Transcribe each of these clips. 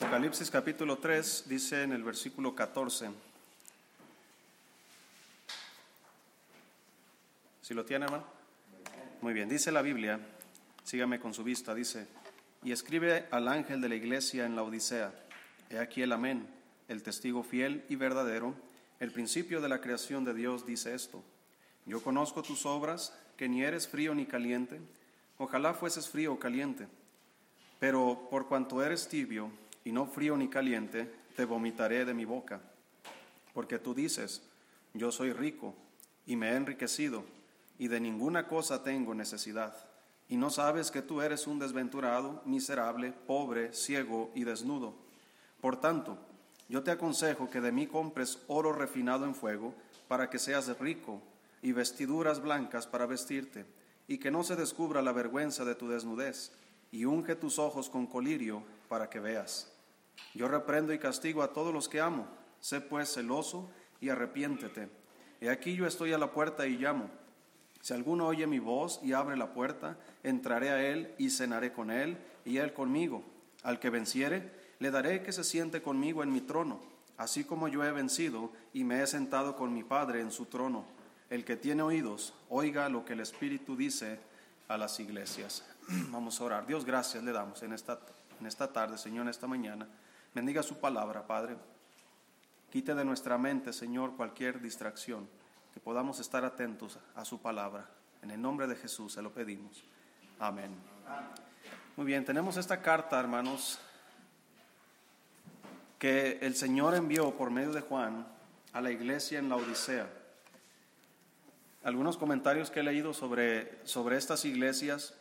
Apocalipsis capítulo 3 dice en el versículo 14. ¿Si lo tiene, hermano? Muy bien, dice la Biblia, sígame con su vista, dice, y escribe al ángel de la iglesia en la Odisea, he aquí el amén, el testigo fiel y verdadero, el principio de la creación de Dios dice esto, yo conozco tus obras, que ni eres frío ni caliente, ojalá fueses frío o caliente, pero por cuanto eres tibio y no frío ni caliente, te vomitaré de mi boca. Porque tú dices, yo soy rico y me he enriquecido, y de ninguna cosa tengo necesidad. Y no sabes que tú eres un desventurado, miserable, pobre, ciego y desnudo. Por tanto, yo te aconsejo que de mí compres oro refinado en fuego, para que seas rico, y vestiduras blancas para vestirte, y que no se descubra la vergüenza de tu desnudez, y unge tus ojos con colirio para que veas. Yo reprendo y castigo a todos los que amo. Sé pues celoso y arrepiéntete. He aquí yo estoy a la puerta y llamo. Si alguno oye mi voz y abre la puerta, entraré a él y cenaré con él y él conmigo. Al que venciere, le daré que se siente conmigo en mi trono, así como yo he vencido y me he sentado con mi Padre en su trono. El que tiene oídos, oiga lo que el Espíritu dice a las iglesias. Vamos a orar. Dios, gracias le damos en esta, en esta tarde, Señor, en esta mañana. Bendiga su palabra, Padre. Quite de nuestra mente, Señor, cualquier distracción, que podamos estar atentos a su palabra. En el nombre de Jesús se lo pedimos. Amén. Muy bien, tenemos esta carta, hermanos, que el Señor envió por medio de Juan a la iglesia en la Odisea. Algunos comentarios que he leído sobre, sobre estas iglesias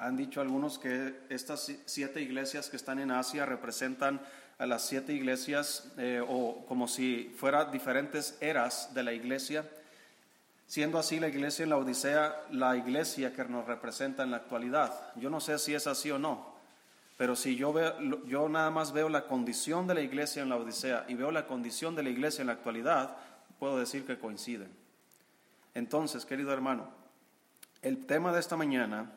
han dicho algunos que estas siete iglesias que están en Asia representan a las siete iglesias eh, o como si fueran diferentes eras de la iglesia, siendo así la iglesia en la Odisea la iglesia que nos representa en la actualidad. Yo no sé si es así o no, pero si yo, veo, yo nada más veo la condición de la iglesia en la Odisea y veo la condición de la iglesia en la actualidad, puedo decir que coinciden. Entonces, querido hermano, el tema de esta mañana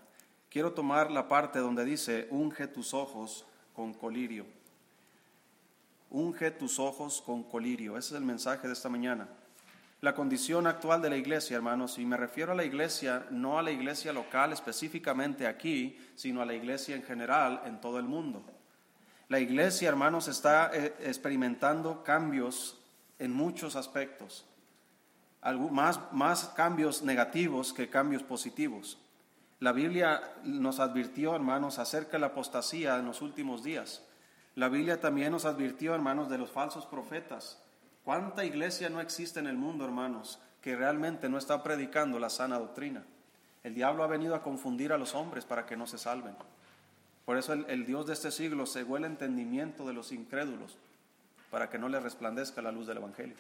quiero tomar la parte donde dice, unge tus ojos con colirio. Unge tus ojos con colirio. Ese es el mensaje de esta mañana. La condición actual de la iglesia, hermanos, y me refiero a la iglesia, no a la iglesia local específicamente aquí, sino a la iglesia en general en todo el mundo. La iglesia, hermanos, está eh, experimentando cambios en muchos aspectos, más, más cambios negativos que cambios positivos. La Biblia nos advirtió, hermanos, acerca de la apostasía en los últimos días. La Biblia también nos advirtió, hermanos, de los falsos profetas. ¿Cuánta iglesia no existe en el mundo, hermanos, que realmente no está predicando la sana doctrina? El diablo ha venido a confundir a los hombres para que no se salven. Por eso el, Dios de este siglo cegó el entendimiento de los incrédulos para que no les resplandezca la luz del Evangelio.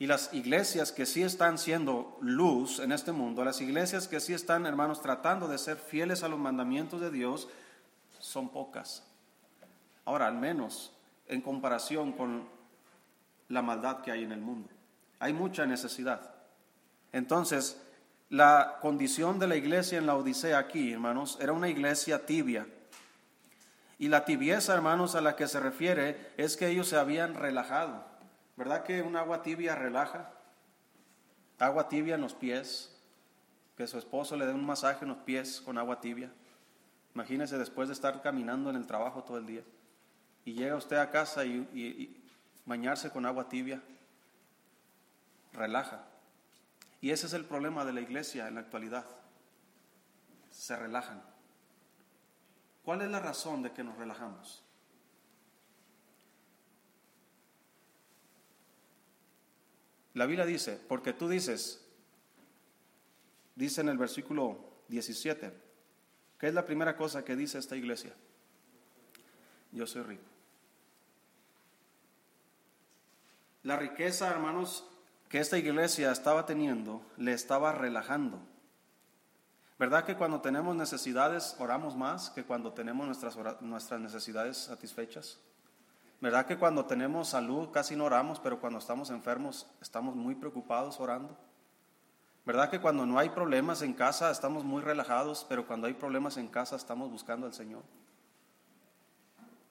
Y las iglesias que sí están siendo luz en este mundo, las iglesias que sí están, hermanos, tratando de ser fieles a los mandamientos de Dios, son pocas. Ahora, al menos en comparación con la maldad que hay en el mundo. Hay mucha necesidad. Entonces, la condición de la iglesia en la Odisea aquí, hermanos, era una iglesia tibia. Y la tibieza, hermanos, a la que se refiere es que ellos se habían relajado. ¿Verdad que un agua tibia relaja? Agua tibia en los pies, que su esposo le dé un masaje en los pies con agua tibia. Imagínese después de estar caminando en el trabajo todo el día y llega usted a casa y, y bañarse con agua tibia, relaja. Y ese es el problema de la iglesia en la actualidad. Se relajan. ¿Cuál es la razón de que nos relajamos? La Biblia dice, porque tú dices, dice en el versículo 17, ¿qué es la primera cosa que dice esta iglesia? Yo soy rico. La riqueza, hermanos, que esta iglesia estaba teniendo, le estaba relajando. ¿Verdad que cuando tenemos necesidades oramos más que cuando tenemos nuestras, nuestras necesidades satisfechas? ¿Verdad que cuando tenemos salud casi no oramos, pero cuando estamos enfermos estamos muy preocupados orando? ¿Verdad que cuando no hay problemas en casa estamos muy relajados, pero cuando hay problemas en casa estamos buscando al Señor?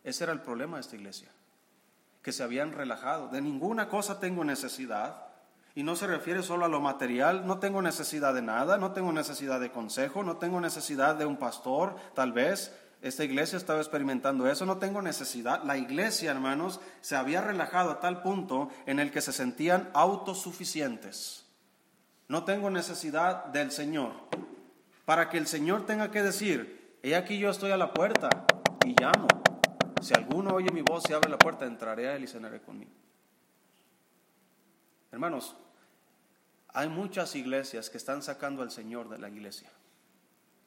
Ese era el problema de esta iglesia, que se habían relajado. De ninguna cosa tengo necesidad. Y no se refiere solo a lo material, no tengo necesidad de nada, no tengo necesidad de consejo, no tengo necesidad de un pastor, tal vez. Esta iglesia estaba experimentando eso, no tengo necesidad. La iglesia, hermanos, se había relajado a tal punto en el que se sentían autosuficientes. No tengo necesidad del Señor. Para que el Señor tenga que decir, he aquí yo estoy a la puerta y llamo. Si alguno oye mi voz y abre la puerta, entraré a él y cenaré conmigo. Hermanos, hay muchas iglesias que están sacando al Señor de la iglesia.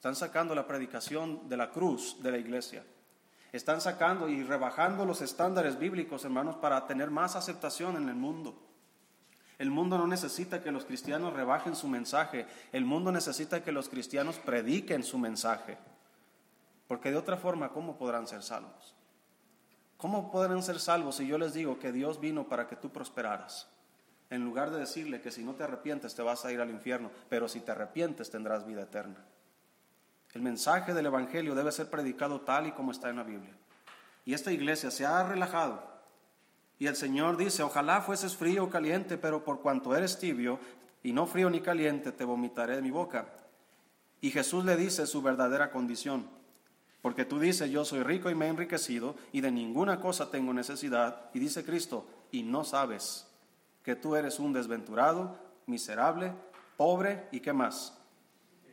Están sacando la predicación de la cruz de la iglesia. Están sacando y rebajando los estándares bíblicos, hermanos, para tener más aceptación en el mundo. El mundo no necesita que los cristianos rebajen su mensaje. El mundo necesita que los cristianos prediquen su mensaje. Porque de otra forma, ¿cómo podrán ser salvos? ¿Cómo podrán ser salvos si yo les digo que Dios vino para que tú prosperaras? En lugar de decirle que si no te arrepientes te vas a ir al infierno, pero si te arrepientes tendrás vida eterna. El mensaje del Evangelio debe ser predicado tal y como está en la Biblia. Y esta iglesia se ha relajado. Y el Señor dice, ojalá fueses frío o caliente, pero por cuanto eres tibio y no frío ni caliente, te vomitaré de mi boca. Y Jesús le dice su verdadera condición. Porque tú dices, yo soy rico y me he enriquecido y de ninguna cosa tengo necesidad. Y dice Cristo, y no sabes que tú eres un desventurado, miserable, pobre y qué más,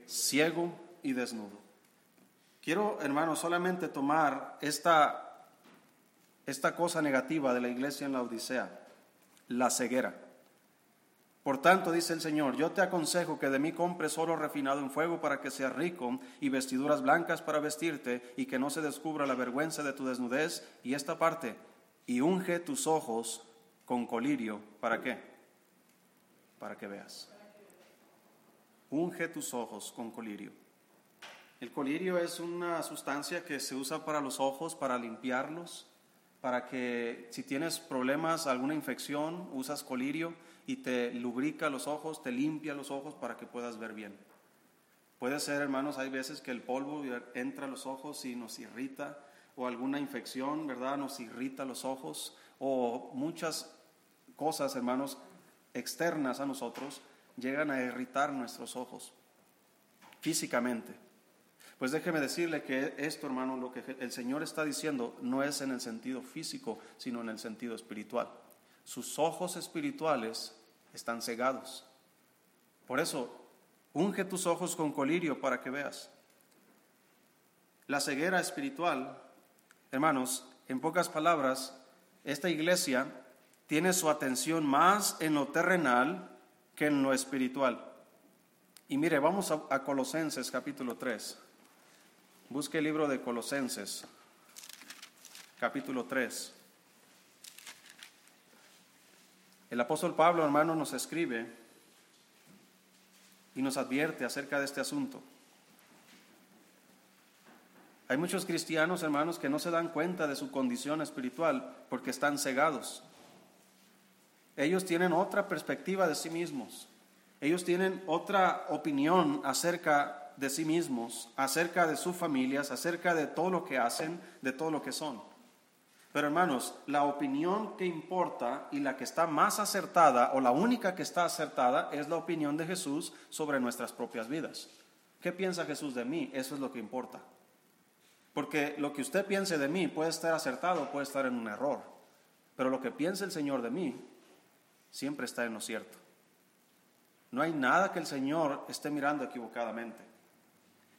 ciego y desnudo. Quiero, hermano, solamente tomar esta, esta cosa negativa de la iglesia en la Odisea, la ceguera. Por tanto, dice el Señor, yo te aconsejo que de mí compres oro refinado en fuego para que seas rico y vestiduras blancas para vestirte y que no se descubra la vergüenza de tu desnudez. Y esta parte, y unge tus ojos con colirio. ¿Para qué? Para que veas. Unge tus ojos con colirio. El colirio es una sustancia que se usa para los ojos, para limpiarlos, para que si tienes problemas, alguna infección, usas colirio y te lubrica los ojos, te limpia los ojos para que puedas ver bien. Puede ser, hermanos, hay veces que el polvo entra a los ojos y nos irrita, o alguna infección, ¿verdad? Nos irrita los ojos, o muchas cosas, hermanos, externas a nosotros llegan a irritar nuestros ojos físicamente. Pues déjeme decirle que esto, hermano, lo que el Señor está diciendo no es en el sentido físico, sino en el sentido espiritual. Sus ojos espirituales están cegados. Por eso, unge tus ojos con colirio para que veas. La ceguera espiritual, hermanos, en pocas palabras, esta iglesia tiene su atención más en lo terrenal que en lo espiritual. Y mire, vamos a, Colosenses capítulo 3. Busque el libro de Colosenses, capítulo 3. El apóstol Pablo, hermano, nos escribe y nos advierte acerca de este asunto. Hay muchos cristianos, hermanos, que no se dan cuenta de su condición espiritual porque están cegados. Ellos tienen otra perspectiva de sí mismos. Ellos tienen otra opinión acerca de sí mismos, acerca de sus familias, acerca de todo lo que hacen, de todo lo que son. Pero hermanos, la opinión que importa y la que está más acertada, o la única que está acertada, es la opinión de Jesús sobre nuestras propias vidas. ¿Qué piensa Jesús de mí? Eso es lo que importa. Porque lo que usted piense de mí puede estar acertado, puede estar en un error. Pero lo que piense el Señor de mí siempre está en lo cierto. No hay nada que el Señor esté mirando equivocadamente.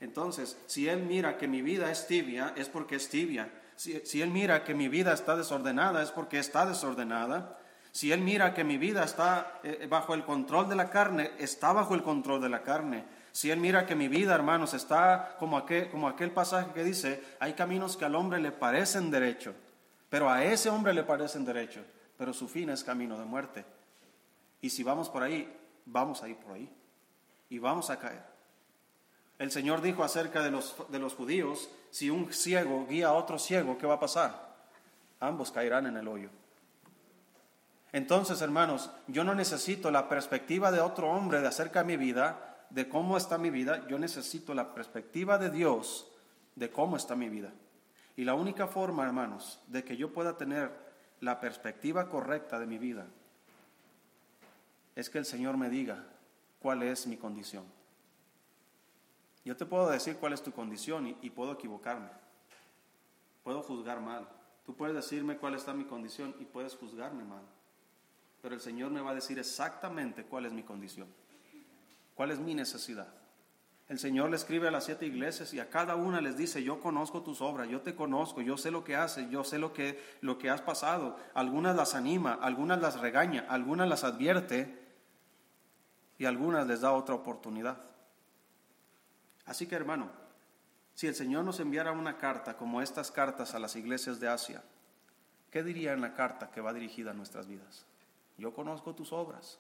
Entonces, si Él mira que mi vida es tibia, es porque es tibia. Si, Él mira que mi vida está desordenada, es porque está desordenada. Si Él mira que mi vida está eh, bajo el control de la carne, está bajo el control de la carne. Si Él mira que mi vida, hermanos, está como aquel, como aquel pasaje que dice, hay caminos que al hombre le parecen derecho, pero a ese hombre le parecen derecho, pero su fin es camino de muerte. Y si vamos por ahí, vamos a ir por ahí. Y vamos a caer. El Señor dijo acerca de los, de los judíos, si un ciego guía a otro ciego, ¿qué va a pasar? Ambos caerán en el hoyo. Entonces, hermanos, yo no necesito la perspectiva de otro hombre de acerca de mi vida, de cómo está mi vida, yo necesito la perspectiva de Dios de cómo está mi vida. Y la única forma, hermanos, de que yo pueda tener la perspectiva correcta de mi vida es que el Señor me diga cuál es mi condición. Yo te puedo decir cuál es tu condición y, puedo equivocarme. Puedo juzgar mal. Tú puedes decirme cuál está mi condición y puedes juzgarme mal. Pero el Señor me va a decir exactamente cuál es mi condición, cuál es mi necesidad. El Señor le escribe a las siete iglesias y a cada una les dice, yo conozco tus obras, yo te conozco, yo sé lo que haces, yo sé lo que, lo que has pasado. Algunas las anima, algunas las regaña, algunas las advierte y algunas les da otra oportunidad. Así que hermano, si el Señor nos enviara una carta como estas cartas a las iglesias de Asia, ¿qué diría en la carta que va dirigida a nuestras vidas? Yo conozco tus obras.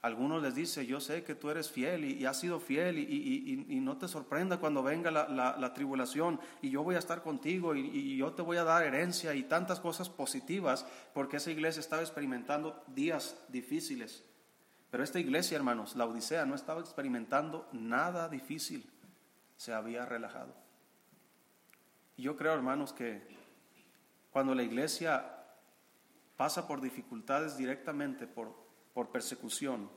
Algunos les dice, yo sé que tú eres fiel y, has sido fiel y, no te sorprenda cuando venga la, tribulación y yo voy a estar contigo y, yo te voy a dar herencia y tantas cosas positivas porque esa iglesia estaba experimentando días difíciles. Pero esta iglesia, hermanos, la Odisea, no estaba experimentando nada difícil, se había relajado. Y yo creo, hermanos, que cuando la iglesia pasa por dificultades directamente, por, por persecución,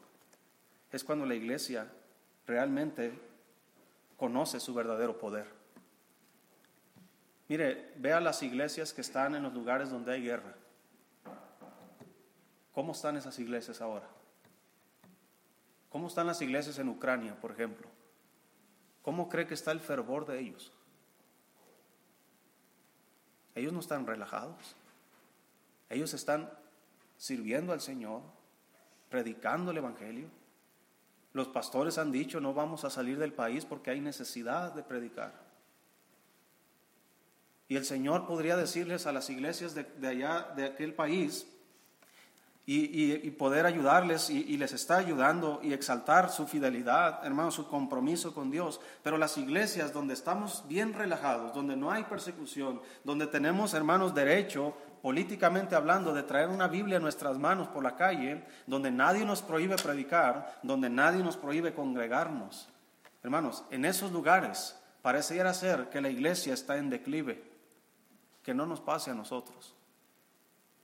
es cuando la iglesia realmente conoce su verdadero poder. Mire, vea las iglesias que están en los lugares donde hay guerra. ¿Cómo están esas iglesias ahora? ¿Cómo están las iglesias en Ucrania, por ejemplo? ¿Cómo cree que está el fervor de ellos? Ellos no están relajados. Ellos están sirviendo al Señor, predicando el Evangelio. Los pastores han dicho, no vamos a salir del país porque hay necesidad de predicar. Y el Señor podría decirles a las iglesias de, allá, de aquel país, y, poder ayudarles y, les está ayudando y exaltar su fidelidad, hermanos, su compromiso con Dios. Pero las iglesias donde estamos bien relajados, donde no hay persecución, donde tenemos, hermanos, derecho, políticamente hablando, de traer una Biblia en nuestras manos por la calle, donde nadie nos prohíbe predicar, donde nadie nos prohíbe congregarnos. Hermanos, en esos lugares pareciera ser que la iglesia está en declive, que no nos pase a nosotros.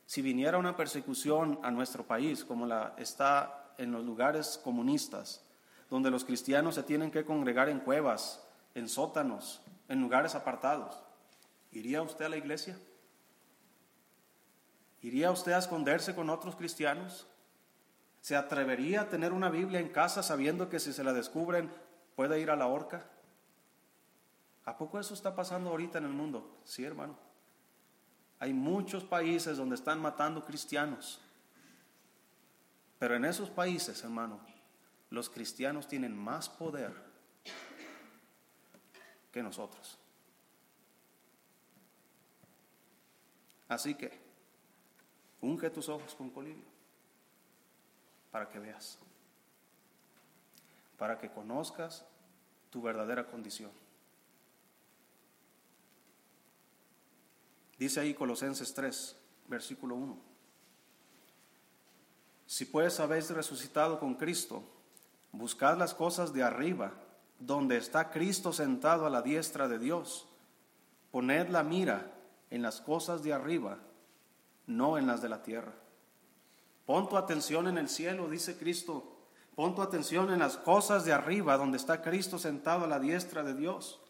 Si viniera una persecución a nuestro país, como la está en los lugares comunistas, donde los cristianos se tienen que congregar en cuevas, en sótanos, en lugares apartados, ¿iría usted a la iglesia? ¿Iría usted a esconderse con otros cristianos? ¿Se atrevería a tener una Biblia en casa sabiendo que si se la descubren puede ir a la horca? ¿A poco eso está pasando ahorita en el mundo? Sí, hermano. Hay muchos países donde están matando cristianos. Pero en esos países, hermano, los cristianos tienen más poder que nosotros. Así que, unge tus ojos con colilio para que veas, para que conozcas tu verdadera condición. Dice ahí Colosenses 3, versículo 1. Si pues habéis resucitado con Cristo, buscad las cosas de arriba, donde está Cristo sentado a la diestra de Dios. Poned la mira en las cosas de arriba, no en las de la tierra. Pon tu atención en el cielo, dice Cristo. Pon tu atención en las cosas de arriba, donde está Cristo sentado a la diestra de Dios.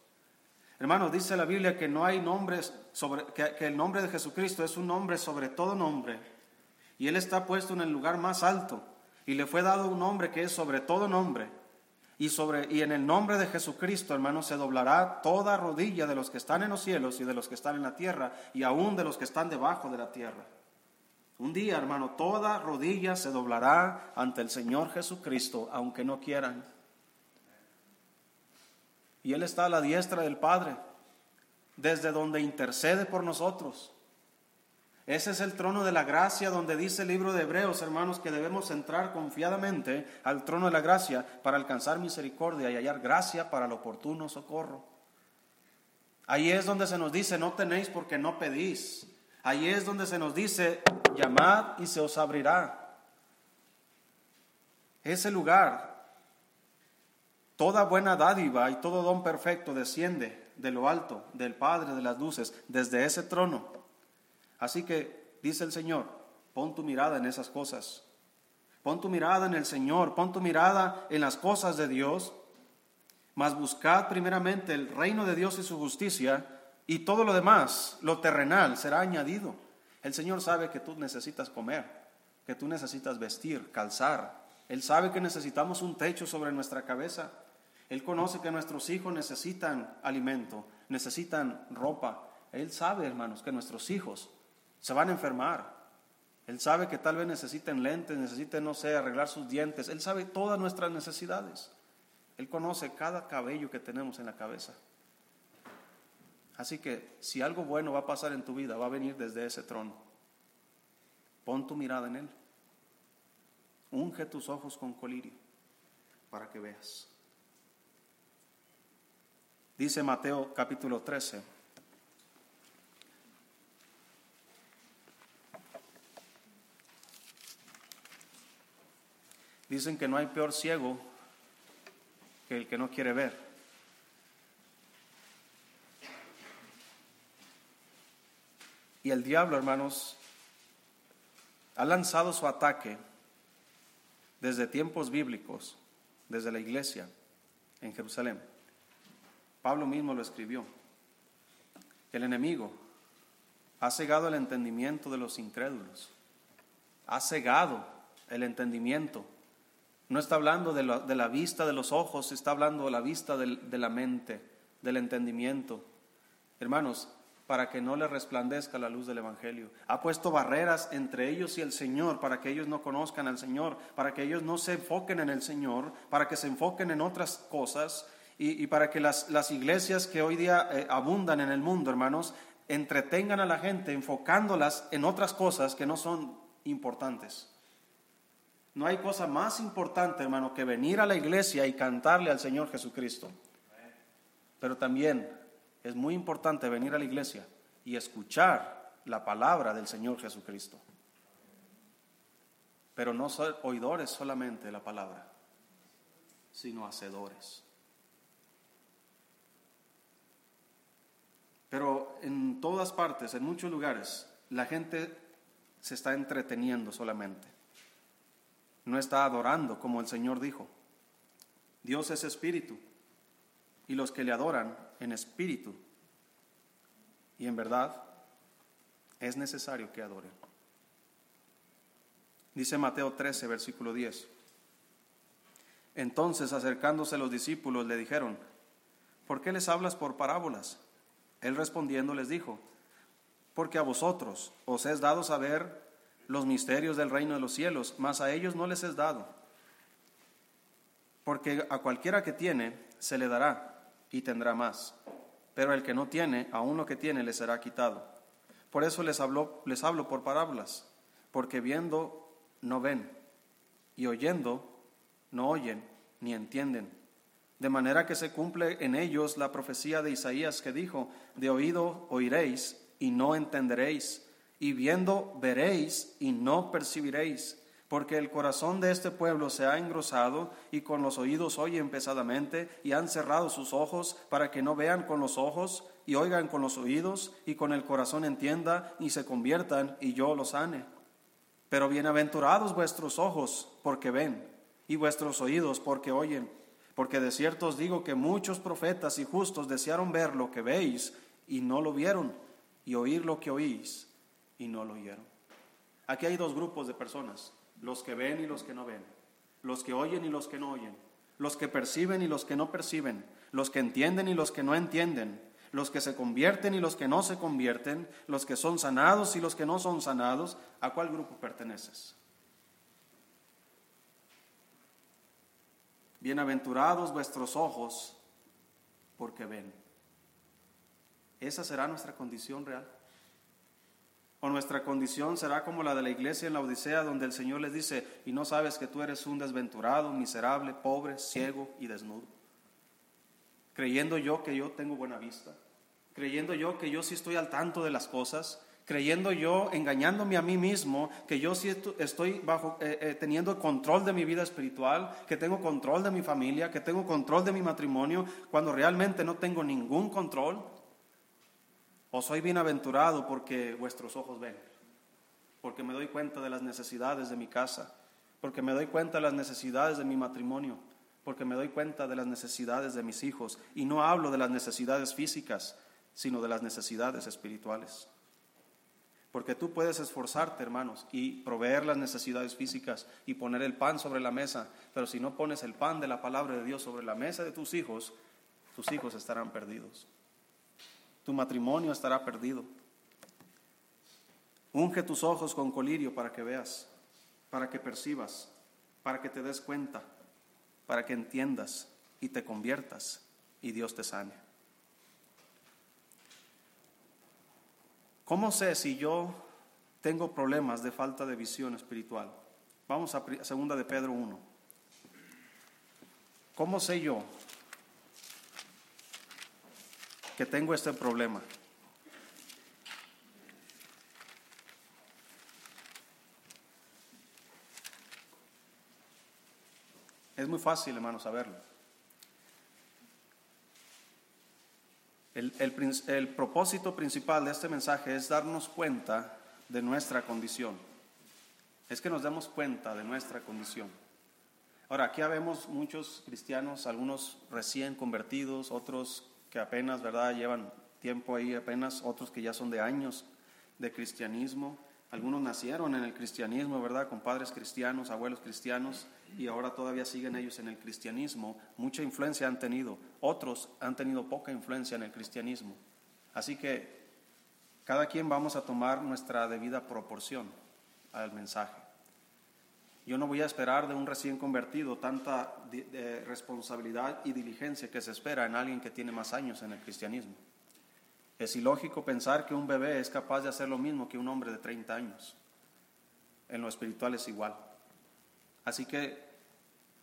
Hermanos, dice la Biblia que no hay nombres que, el nombre de Jesucristo es un nombre sobre todo nombre. Y Él está puesto en el lugar más alto. Y le fue dado un nombre que es sobre todo nombre. Y, sobre, y en el nombre de Jesucristo, hermanos, se doblará toda rodilla de los que están en los cielos y de los que están en la tierra y aún de los que están debajo de la tierra. Un día, hermano, toda rodilla se doblará ante el Señor Jesucristo, aunque no quieran y Él está a la diestra del Padre, desde donde intercede por nosotros. Ese es el trono de la gracia donde dice el libro de Hebreos, hermanos, que debemos entrar confiadamente al trono de la gracia para alcanzar misericordia y hallar gracia para el oportuno socorro. Ahí es donde se nos dice, no tenéis porque no pedís. Ahí es donde se nos dice, llamad y se os abrirá. Ese lugar Toda buena dádiva y todo don perfecto desciende de lo alto, del Padre de las luces, desde ese trono. Así que, dice el Señor, pon tu mirada en esas cosas. Pon tu mirada en el Señor, pon tu mirada en las cosas de Dios, mas buscad primeramente el reino de Dios y su justicia, y todo lo demás, lo terrenal, será añadido. El Señor sabe que tú necesitas comer, que tú necesitas vestir, calzar. Él sabe que necesitamos un techo sobre nuestra cabeza. Él conoce que nuestros hijos necesitan alimento, necesitan ropa. Él sabe, hermanos, que nuestros hijos se van a enfermar. Él sabe que tal vez necesiten lentes, necesiten, no sé, arreglar sus dientes. Él sabe todas nuestras necesidades. Él conoce cada cabello que tenemos en la cabeza. Así que si algo bueno va a pasar en tu vida, va a venir desde ese trono. Pon tu mirada en Él. Unge tus ojos con colirio para que veas. Dice Mateo capítulo 13. Dicen que no hay peor ciego que el que no quiere ver. Y el diablo, hermanos, ha lanzado su ataque desde tiempos bíblicos, desde la iglesia en Jerusalén. Pablo mismo lo escribió. El enemigo ha cegado el entendimiento de los incrédulos, ha cegado el entendimiento. No está hablando de la, vista de los ojos, está hablando de la vista de la mente, del entendimiento. Hermanos, para que no les resplandezca la luz del Evangelio. Ha puesto barreras entre ellos y el Señor para que ellos no conozcan al Señor, para que ellos no se enfoquen en el Señor, para que se enfoquen en otras cosas y, para que las, iglesias que hoy día eh, abundan en el mundo, hermanos, entretengan a la gente enfocándolas en otras cosas que no son importantes. No hay cosa más importante, hermano, que venir a la iglesia y cantarle al Señor Jesucristo. Pero también es muy importante venir a la iglesia y escuchar la palabra del Señor Jesucristo. Pero no ser oidores solamente de la palabra, sino hacedores. Pero en todas partes, en muchos lugares, la gente se está entreteniendo solamente. No está adorando como el Señor dijo. Dios es espíritu y los que le adoran en espíritu y en verdad es necesario que adoren. Dice Mateo 13, versículo 10. Entonces acercándose los discípulos le dijeron, ¿por qué les hablas por parábolas? Él respondiendo les dijo, porque a vosotros os es dado saber los misterios del reino de los cielos, mas a ellos no les es dado. Porque a cualquiera que tiene, se le dará y tendrá más. Pero el que no tiene, aún lo que tiene le será quitado. Por eso les, hablo, les hablo por parábolas, porque viendo no ven, y oyendo no oyen ni entienden. De manera que se cumple en ellos la profecía de Isaías que dijo, de oído oiréis y no entenderéis, y viendo veréis y no percibiréis porque el corazón de este pueblo se ha engrosado y con los oídos oyen pesadamente y han cerrado sus ojos para que no vean con los ojos y oigan con los oídos y con el corazón entienda y se conviertan y yo los sane. Pero bienaventurados vuestros ojos porque ven y vuestros oídos porque oyen, porque de cierto os digo que muchos profetas y justos desearon ver lo que veis y no lo vieron y oír lo que oís y no lo oyeron. Aquí hay dos grupos de personas los que ven y los que no ven, los que oyen y los que no oyen, los que perciben y los que no perciben, los que entienden y los que no entienden, los que se convierten y los que no se convierten, los que son sanados y los que no son sanados, ¿a cuál grupo perteneces? Bienaventurados vuestros ojos porque ven. Esa será nuestra condición real. O nuestra condición será como la de la iglesia en la Odisea, donde el Señor les dice, y no sabes que tú eres un desventurado, miserable, pobre, ciego y desnudo. Creyendo yo que yo tengo buena vista, creyendo yo que yo sí estoy al tanto de las cosas, creyendo yo, engañándome a mí mismo, que yo sí estoy bajo, eh, eh, teniendo control de mi vida espiritual, que tengo control de mi familia, que tengo control de mi matrimonio, cuando realmente no tengo ningún control? ¿O soy bienaventurado porque vuestros ojos ven? Porque me doy cuenta de las necesidades de mi casa, porque me doy cuenta de las necesidades de mi matrimonio, porque me doy cuenta de las necesidades de mis hijos. Y no hablo de las necesidades físicas, sino de las necesidades espirituales. Porque tú puedes esforzarte, hermanos, y proveer las necesidades físicas y poner el pan sobre la mesa, pero si no pones el pan de la palabra de Dios sobre la mesa de tus hijos, tus hijos estarán perdidos. Tu matrimonio estará perdido. Unge tus ojos con colirio para que veas, para que percibas, para que te des cuenta, para que entiendas y te conviertas y Dios te sane. ¿Cómo sé si yo tengo problemas de falta de visión espiritual? Vamos a segunda de Pedro 1. ¿Cómo sé yo que tengo este problema? Es muy fácil, hermano, saberlo. El, propósito principal de este mensaje es darnos cuenta de nuestra condición. Es que nos demos cuenta de nuestra condición. Ahora, aquí vemos muchos cristianos, algunos recién convertidos, otros que apenas, ¿verdad?, llevan tiempo ahí apenas, otros que ya son de años de cristianismo. Algunos nacieron en el cristianismo, ¿verdad?, con padres cristianos, abuelos cristianos, y ahora todavía siguen ellos en el cristianismo, mucha influencia han tenido, otros han tenido poca influencia en el cristianismo. Así que cada quien vamos a tomar nuestra debida proporción al mensaje. Yo no voy a esperar de un recién convertido tanta responsabilidad y diligencia que se espera en alguien que tiene más años en el cristianismo. Es ilógico pensar que un bebé es capaz de hacer lo mismo que un hombre de 30 años. En lo espiritual es igual. Así que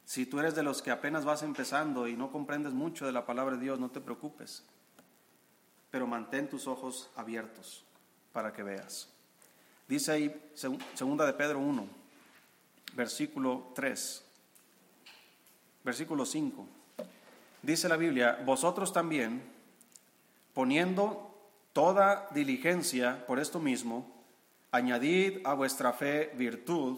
si tú eres de los que apenas vas empezando y no comprendes mucho de la palabra de Dios, no te preocupes, pero mantén tus ojos abiertos para que veas. Dice ahí, segunda de Pedro 1, versículo 3, versículo 5. Dice la Biblia, vosotros también, poniendo toda diligencia por esto mismo, añadid a vuestra fe virtud,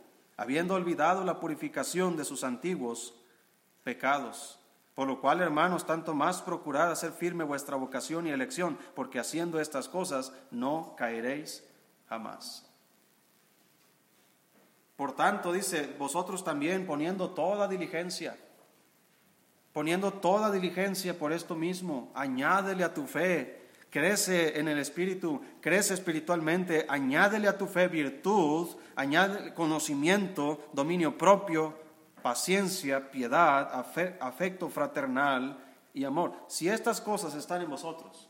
habiendo olvidado la purificación de sus antiguos pecados. Por lo cual, hermanos, tanto más procurad hacer firme vuestra vocación y elección, porque haciendo estas cosas no caeréis jamás. Por tanto, dice, vosotros también poniendo toda diligencia, poniendo toda diligencia por esto mismo, añádele a tu fe crece en el espíritu, crece espiritualmente, añádele a tu fe virtud, añade conocimiento, dominio propio, paciencia, piedad, afecto fraternal y amor. Si estas cosas están en vosotros,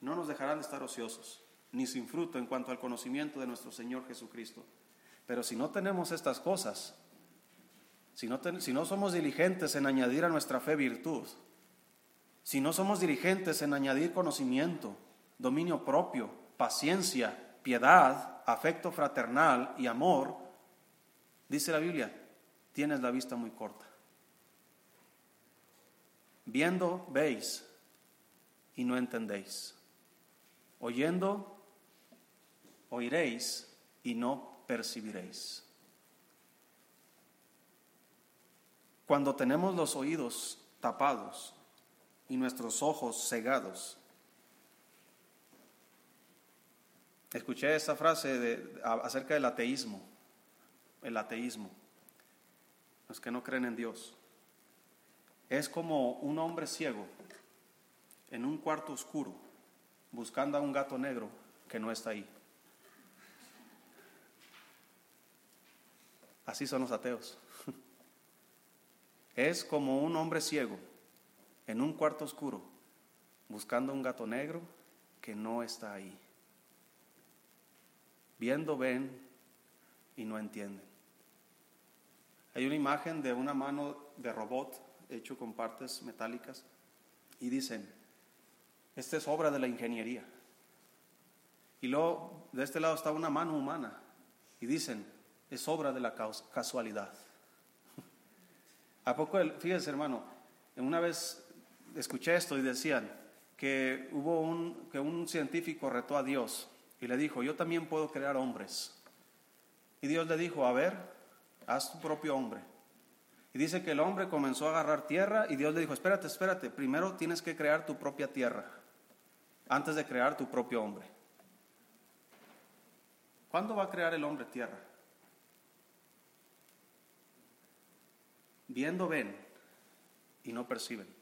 no nos dejarán de estar ociosos, ni sin fruto en cuanto al conocimiento de nuestro Señor Jesucristo. Pero si no tenemos estas cosas, si no, si no somos diligentes en añadir a nuestra fe virtud, si no somos dirigentes en añadir conocimiento, dominio propio, paciencia, piedad, afecto fraternal y amor, dice la Biblia, tienes la vista muy corta. Viendo, veis y no entendéis. Oyendo, oiréis y no percibiréis. Cuando tenemos los oídos tapados, y nuestros ojos cegados. Escuché esa frase acerca del ateísmo, el ateísmo, los que no creen en Dios. Es como un hombre ciego en un cuarto oscuro buscando a un gato negro que no está ahí. Así son los ateos. Es como un hombre ciego en un cuarto oscuro buscando un gato negro que no está ahí. Viendo ven y no entienden. Hay una imagen de una mano de robot hecho con partes metálicas y dicen, esta es obra de la ingeniería. Y luego de este lado está una mano humana y dicen, es obra de la casualidad. ¿A poco, fíjense hermano, una vez escuché esto y decían que hubo un, que un científico retó a Dios y le dijo, yo también puedo crear hombres. Y Dios le dijo, a ver, haz tu propio hombre. Y dice que el hombre comenzó a agarrar tierra y Dios le dijo, espérate, espérate, primero tienes que crear tu propia tierra antes de crear tu propio hombre. ¿Cuándo va a crear el hombre tierra? Viendo ven y no perciben.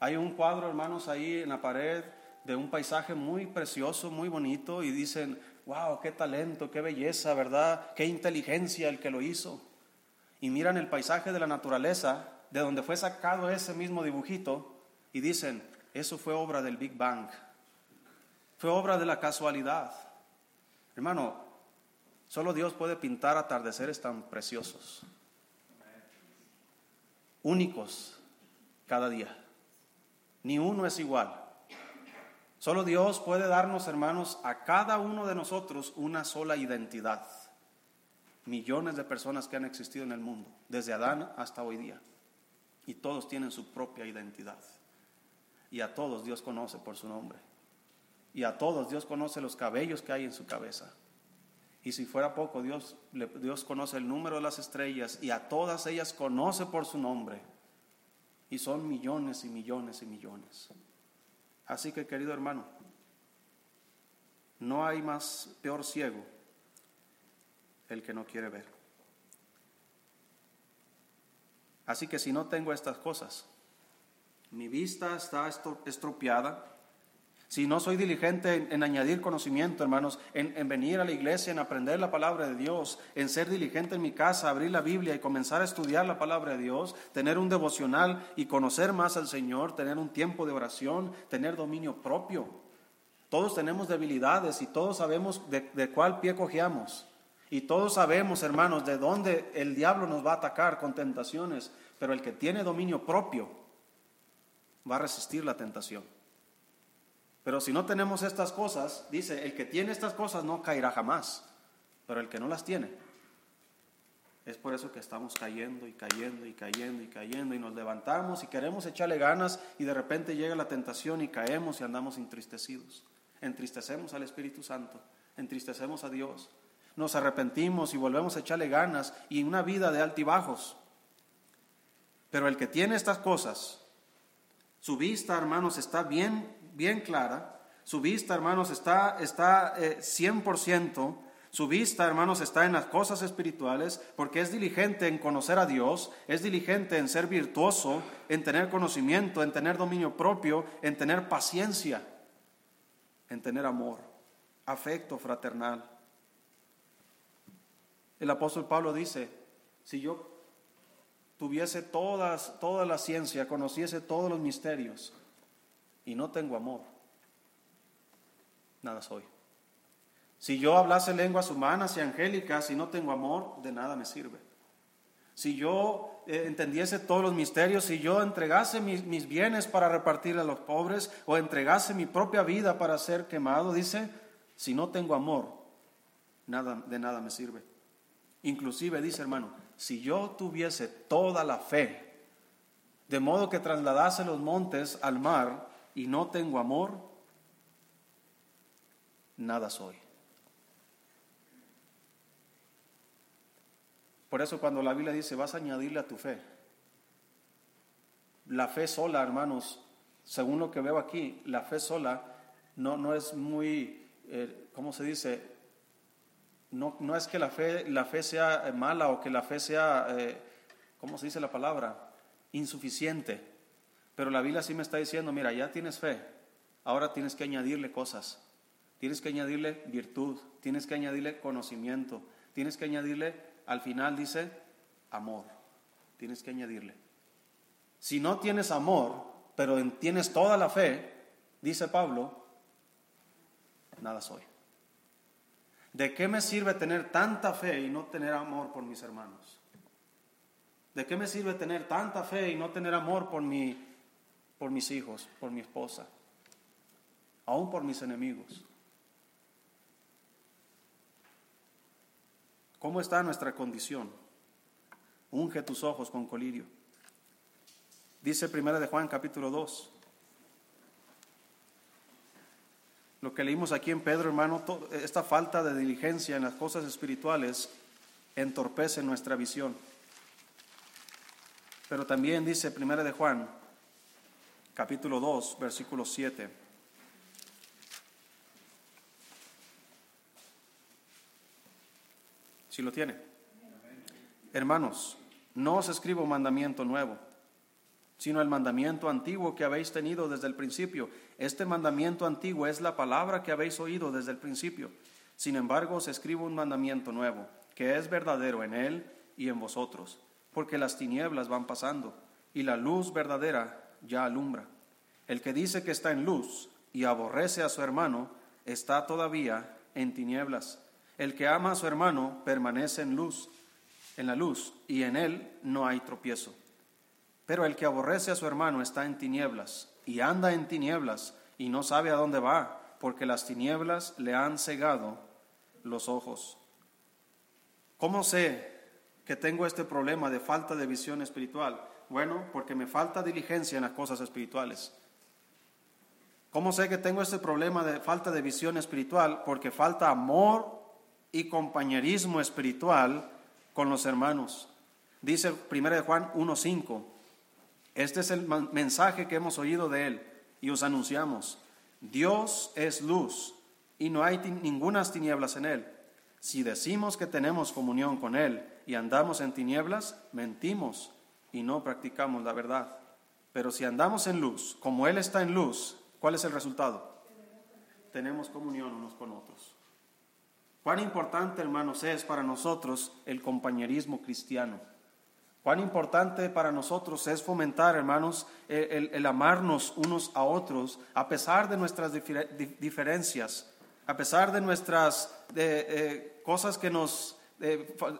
Hay un cuadro, hermanos, ahí en la pared de un paisaje muy precioso, muy bonito, y dicen, wow, qué talento, qué belleza, ¿verdad? Qué inteligencia el que lo hizo. Y miran el paisaje de la naturaleza, de donde fue sacado ese mismo dibujito, y dicen, eso fue obra del Big Bang, fue obra de la casualidad. Hermano, solo Dios puede pintar atardeceres tan preciosos, únicos cada día. Ni uno es igual. Solo Dios puede darnos, hermanos, a cada uno de nosotros una sola identidad. Millones de personas que han existido en el mundo, desde Adán hasta hoy día. Y todos tienen su propia identidad. Y a todos Dios conoce por su nombre. Y a todos Dios conoce los cabellos que hay en su cabeza. Y si fuera poco, Dios, Dios conoce el número de las estrellas y a todas ellas conoce por su nombre. Y son millones y millones y millones. Así que, querido hermano, no hay más peor ciego el que no quiere ver. Así que si no tengo estas cosas, mi vista está estropeada, si no soy diligente en, añadir conocimiento, hermanos, en, venir a la iglesia, en aprender la palabra de Dios, en ser diligente en mi casa, abrir la Biblia y comenzar a estudiar la palabra de Dios, tener un devocional y conocer más al Señor, tener un tiempo de oración, tener dominio propio. Todos tenemos debilidades y todos sabemos de, de cuál pie cojeamos. Y todos sabemos, hermanos, de dónde el diablo nos va a atacar con tentaciones. Pero el que tiene dominio propio va a resistir la tentación. Pero si no tenemos estas cosas, dice, el que tiene estas cosas no caerá jamás, pero el que no las tiene. Es por eso que estamos cayendo y cayendo y cayendo y cayendo y nos levantamos y queremos echarle ganas y de repente llega la tentación y caemos y andamos entristecidos. Entristecemos al Espíritu Santo, entristecemos a Dios, nos arrepentimos y volvemos a echarle ganas y una vida de altibajos. Pero el que tiene estas cosas, su vista, hermanos, está bien bien clara. Su vista, hermanos, está, está 100%. Eh, su vista, hermanos, está en las cosas espirituales porque es diligente en conocer a Dios, es diligente en ser virtuoso, en tener conocimiento, en tener dominio propio, en tener paciencia, en tener amor, afecto fraternal. El apóstol Pablo dice, si yo tuviese todas, toda la ciencia, conociese todos los misterios, y no tengo amor, nada soy. Si yo hablase lenguas humanas y angélicas y no tengo amor, de nada me sirve. Si yo eh, entendiese todos los misterios, si yo entregase mis, mis bienes para repartir a los pobres o entregase mi propia vida para ser quemado, dice, si no tengo amor, nada, de nada me sirve. Inclusive dice, hermano, si yo tuviese toda la fe, de modo que trasladase los montes al mar, y no tengo amor, nada soy. Por eso cuando la Biblia dice, vas a añadirle a tu fe, la fe sola, hermanos, según lo que veo aquí, la fe sola no, no es muy, eh, ¿cómo se dice? No, no, es que la fe, la fe sea mala o que la fe sea, eh, ¿cómo se dice la palabra? Insuficiente. Pero la Biblia sí me está diciendo, mira, ya tienes fe, ahora tienes que añadirle cosas. Tienes que añadirle virtud, tienes que añadirle conocimiento, tienes que añadirle al final dice amor. Tienes que añadirle. Si no tienes amor, pero tienes toda la fe, dice Pablo, nada soy. ¿De qué me sirve tener tanta fe y no tener amor por mis hermanos? ¿De qué me sirve tener tanta fe y no tener amor por, mi, por mis hijos, por mi esposa, aún por mis enemigos? ¿Cómo está nuestra condición? Unge tus ojos con colirio. Dice primera de Juan capítulo 2. Lo que leímos aquí en Pedro, hermano, esta falta de diligencia en las cosas espirituales entorpece nuestra visión. Pero también dice primera de Juan capítulo 2, versículo 7. Si lo tiene. Hermanos, no os escribo mandamiento nuevo, sino el mandamiento antiguo que habéis tenido desde el principio. Este mandamiento antiguo es la palabra que habéis oído desde el principio. Sin embargo, os escribo un mandamiento nuevo, que es verdadero en él y en vosotros, porque las tinieblas van pasando y la luz verdadera ya alumbra. El que dice que está en luz y aborrece a su hermano, está todavía en tinieblas. El que ama a su hermano permanece en luz en la luz, y en él no hay tropiezo. Pero el que aborrece a su hermano está en tinieblas, y anda en tinieblas, y no sabe a dónde va, porque las tinieblas le han cegado los ojos. ¿Cómo sé que tengo este problema de falta de visión espiritual? Bueno, porque me falta diligencia en las cosas espirituales. ¿Cómo sé que tengo este problema de falta de visión espiritual? Porque falta amor y compañerismo espiritual con los hermanos. Dice 1 Juan 1.5, este es el mensaje que hemos oído de él y os anunciamos. Dios es luz y no hay ninguna tinieblas en él. Si decimos que tenemos comunión con él y andamos en tinieblas, mentimos y no practicamos la verdad. Pero si andamos en luz, como él está en luz, ¿cuál es el resultado? Tenemos comunión unos con otros. Cuán importante, hermanos, es para nosotros el compañerismo cristiano. Cuán importante para nosotros es fomentar, hermanos, el, amarnos unos a otros, a pesar de nuestras diferencias, a pesar de nuestras cosas que nos,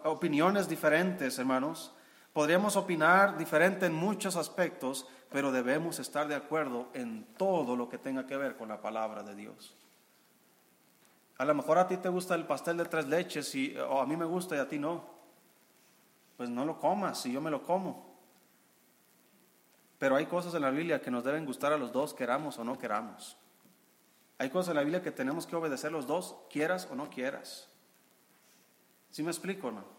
opiniones diferentes, hermanos. Podríamos opinar diferente en muchos aspectos, pero debemos estar de acuerdo en todo lo que tenga que ver con la palabra de Dios. A lo mejor a ti te gusta el pastel de tres leches y, a mí me gusta y a ti no. Pues no lo comas y yo me lo como. Pero hay cosas en la Biblia que nos deben gustar a los dos, queramos o no queramos. Hay cosas en la Biblia que tenemos que obedecer los dos, quieras o no quieras. ¿Sí me explico no?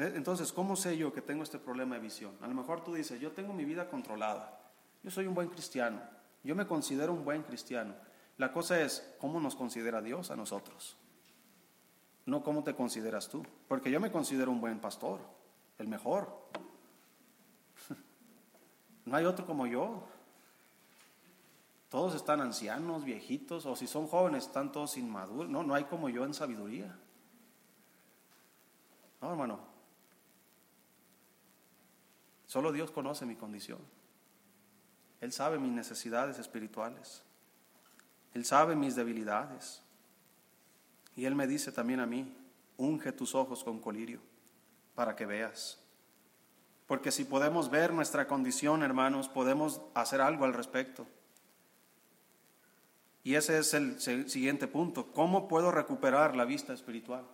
Entonces, ¿cómo sé yo que tengo este problema de visión? A lo mejor tú dices, yo tengo mi vida controlada, yo soy un buen cristiano, yo me considero un buen cristiano. La cosa es cómo nos considera Dios a nosotros, no cómo te consideras tú, porque yo me considero un buen pastor, el mejor. No hay otro como yo. Todos están ancianos, viejitos, o si son jóvenes, están todos inmaduros. No, no hay como yo en sabiduría. No, hermano. Solo Dios conoce mi condición. Él sabe mis necesidades espirituales. Él sabe mis debilidades. Y Él me dice también a mí, unge tus ojos con colirio para que veas. Porque si podemos ver nuestra condición, hermanos, podemos hacer algo al respecto. Y ese es el siguiente punto. ¿Cómo puedo recuperar la vista espiritual?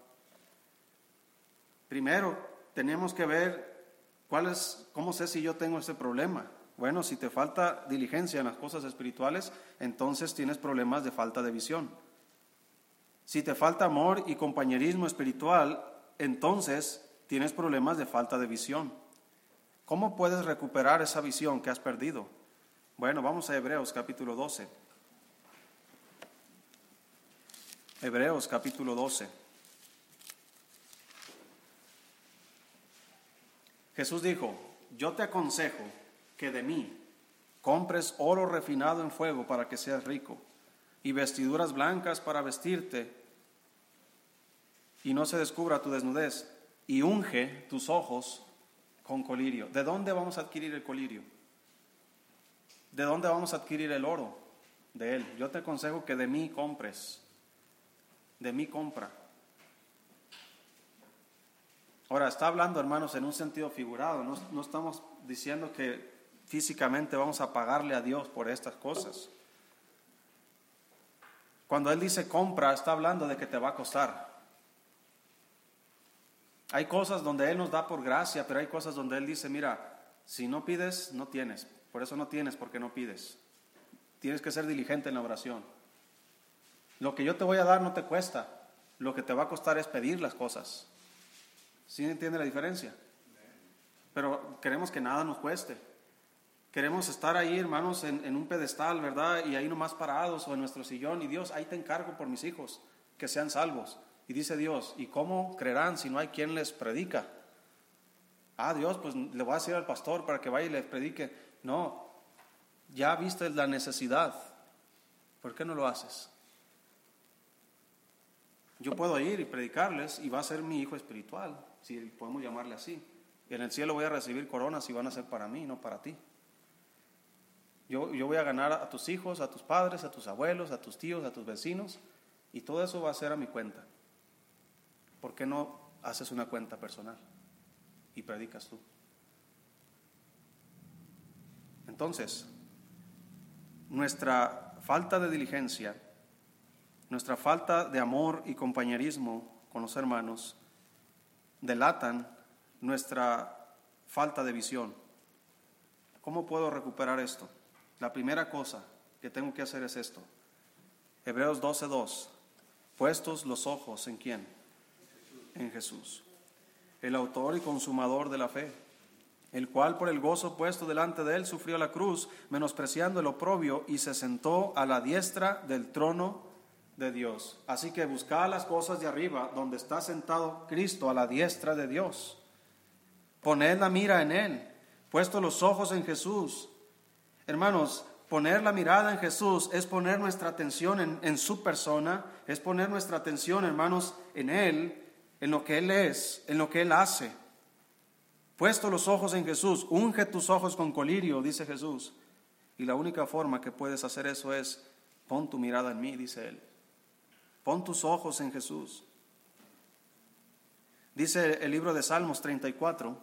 Primero, tenemos que ver cómo sé si yo tengo ese problema. Bueno, si te falta diligencia en las cosas espirituales, entonces tienes problemas de falta de visión. Si te falta amor y compañerismo espiritual, entonces tienes problemas de falta de visión. ¿Cómo puedes recuperar esa visión que has perdido? Bueno, vamos a Hebreos capítulo 12. Hebreos capítulo 12. Jesús dijo, yo te aconsejo que de mí compres oro refinado en fuego para que seas rico, y vestiduras blancas para vestirte, y no se descubra tu desnudez, y unge tus ojos con colirio. ¿De dónde vamos a adquirir el colirio? ¿De dónde vamos a adquirir el oro? De él. Yo te aconsejo que de mí compres. De mí compra. Ahora, está hablando, hermanos, en un sentido figurado. No, no estamos diciendo que físicamente vamos a pagarle a Dios por estas cosas. Cuando Él dice compra, está hablando de que te va a costar. Hay cosas donde Él nos da por gracia, pero hay cosas donde Él dice, mira, si no pides, no tienes. Por eso no tienes, porque no pides. Tienes que ser diligente en la oración. Lo que yo te voy a dar no te cuesta. Lo que te va a costar es pedir las cosas. ¿Sí entiende la diferencia? Pero queremos que nada nos cueste. Queremos estar ahí, hermanos, en, un pedestal, ¿verdad? Y ahí nomás parados o en nuestro sillón. Y Dios, ahí te encargo por mis hijos, que sean salvos. Y dice Dios, ¿y cómo creerán si no hay quien les predica? Ah, Dios, pues le voy a decir al pastor para que vaya y les predique. No, ya viste la necesidad. ¿Por qué no lo haces? Yo puedo ir y predicarles y va a ser mi hijo espiritual, si podemos llamarle así. En el cielo voy a recibir coronas y van a ser para mí, no para ti. Yo, yo voy a ganar a tus hijos, a tus padres, a tus abuelos, a tus tíos, a tus vecinos, y todo eso va a ser a mi cuenta. ¿por qué no haces una cuenta personal y predicas tú? Entonces, nuestra falta de diligencia, nuestra falta de amor y compañerismo con los hermanos, delatan nuestra falta de visión. ¿Cómo puedo recuperar esto? La primera cosa que tengo que hacer es esto. Hebreos 12:2. Puestos los ojos en quién? en Jesús, el autor y consumador de la fe, el cual por el gozo puesto delante de él sufrió la cruz, menospreciando el oprobio, y se sentó a la diestra del trono de Dios. Así que buscad las cosas de arriba, donde está sentado Cristo a la diestra de Dios. Poned la mira en Él, puesto los ojos en Jesús. Hermanos, poner la mirada en Jesús es poner nuestra atención en, en su persona, es poner nuestra atención, hermanos, en Él, en lo que Él es, en lo que Él hace. Puesto los ojos en Jesús, unge tus ojos con colirio, dice Jesús. Y la única forma que puedes hacer eso es, pon tu mirada en mí, dice Él. Pon tus ojos en Jesús. Dice el libro de Salmos 34,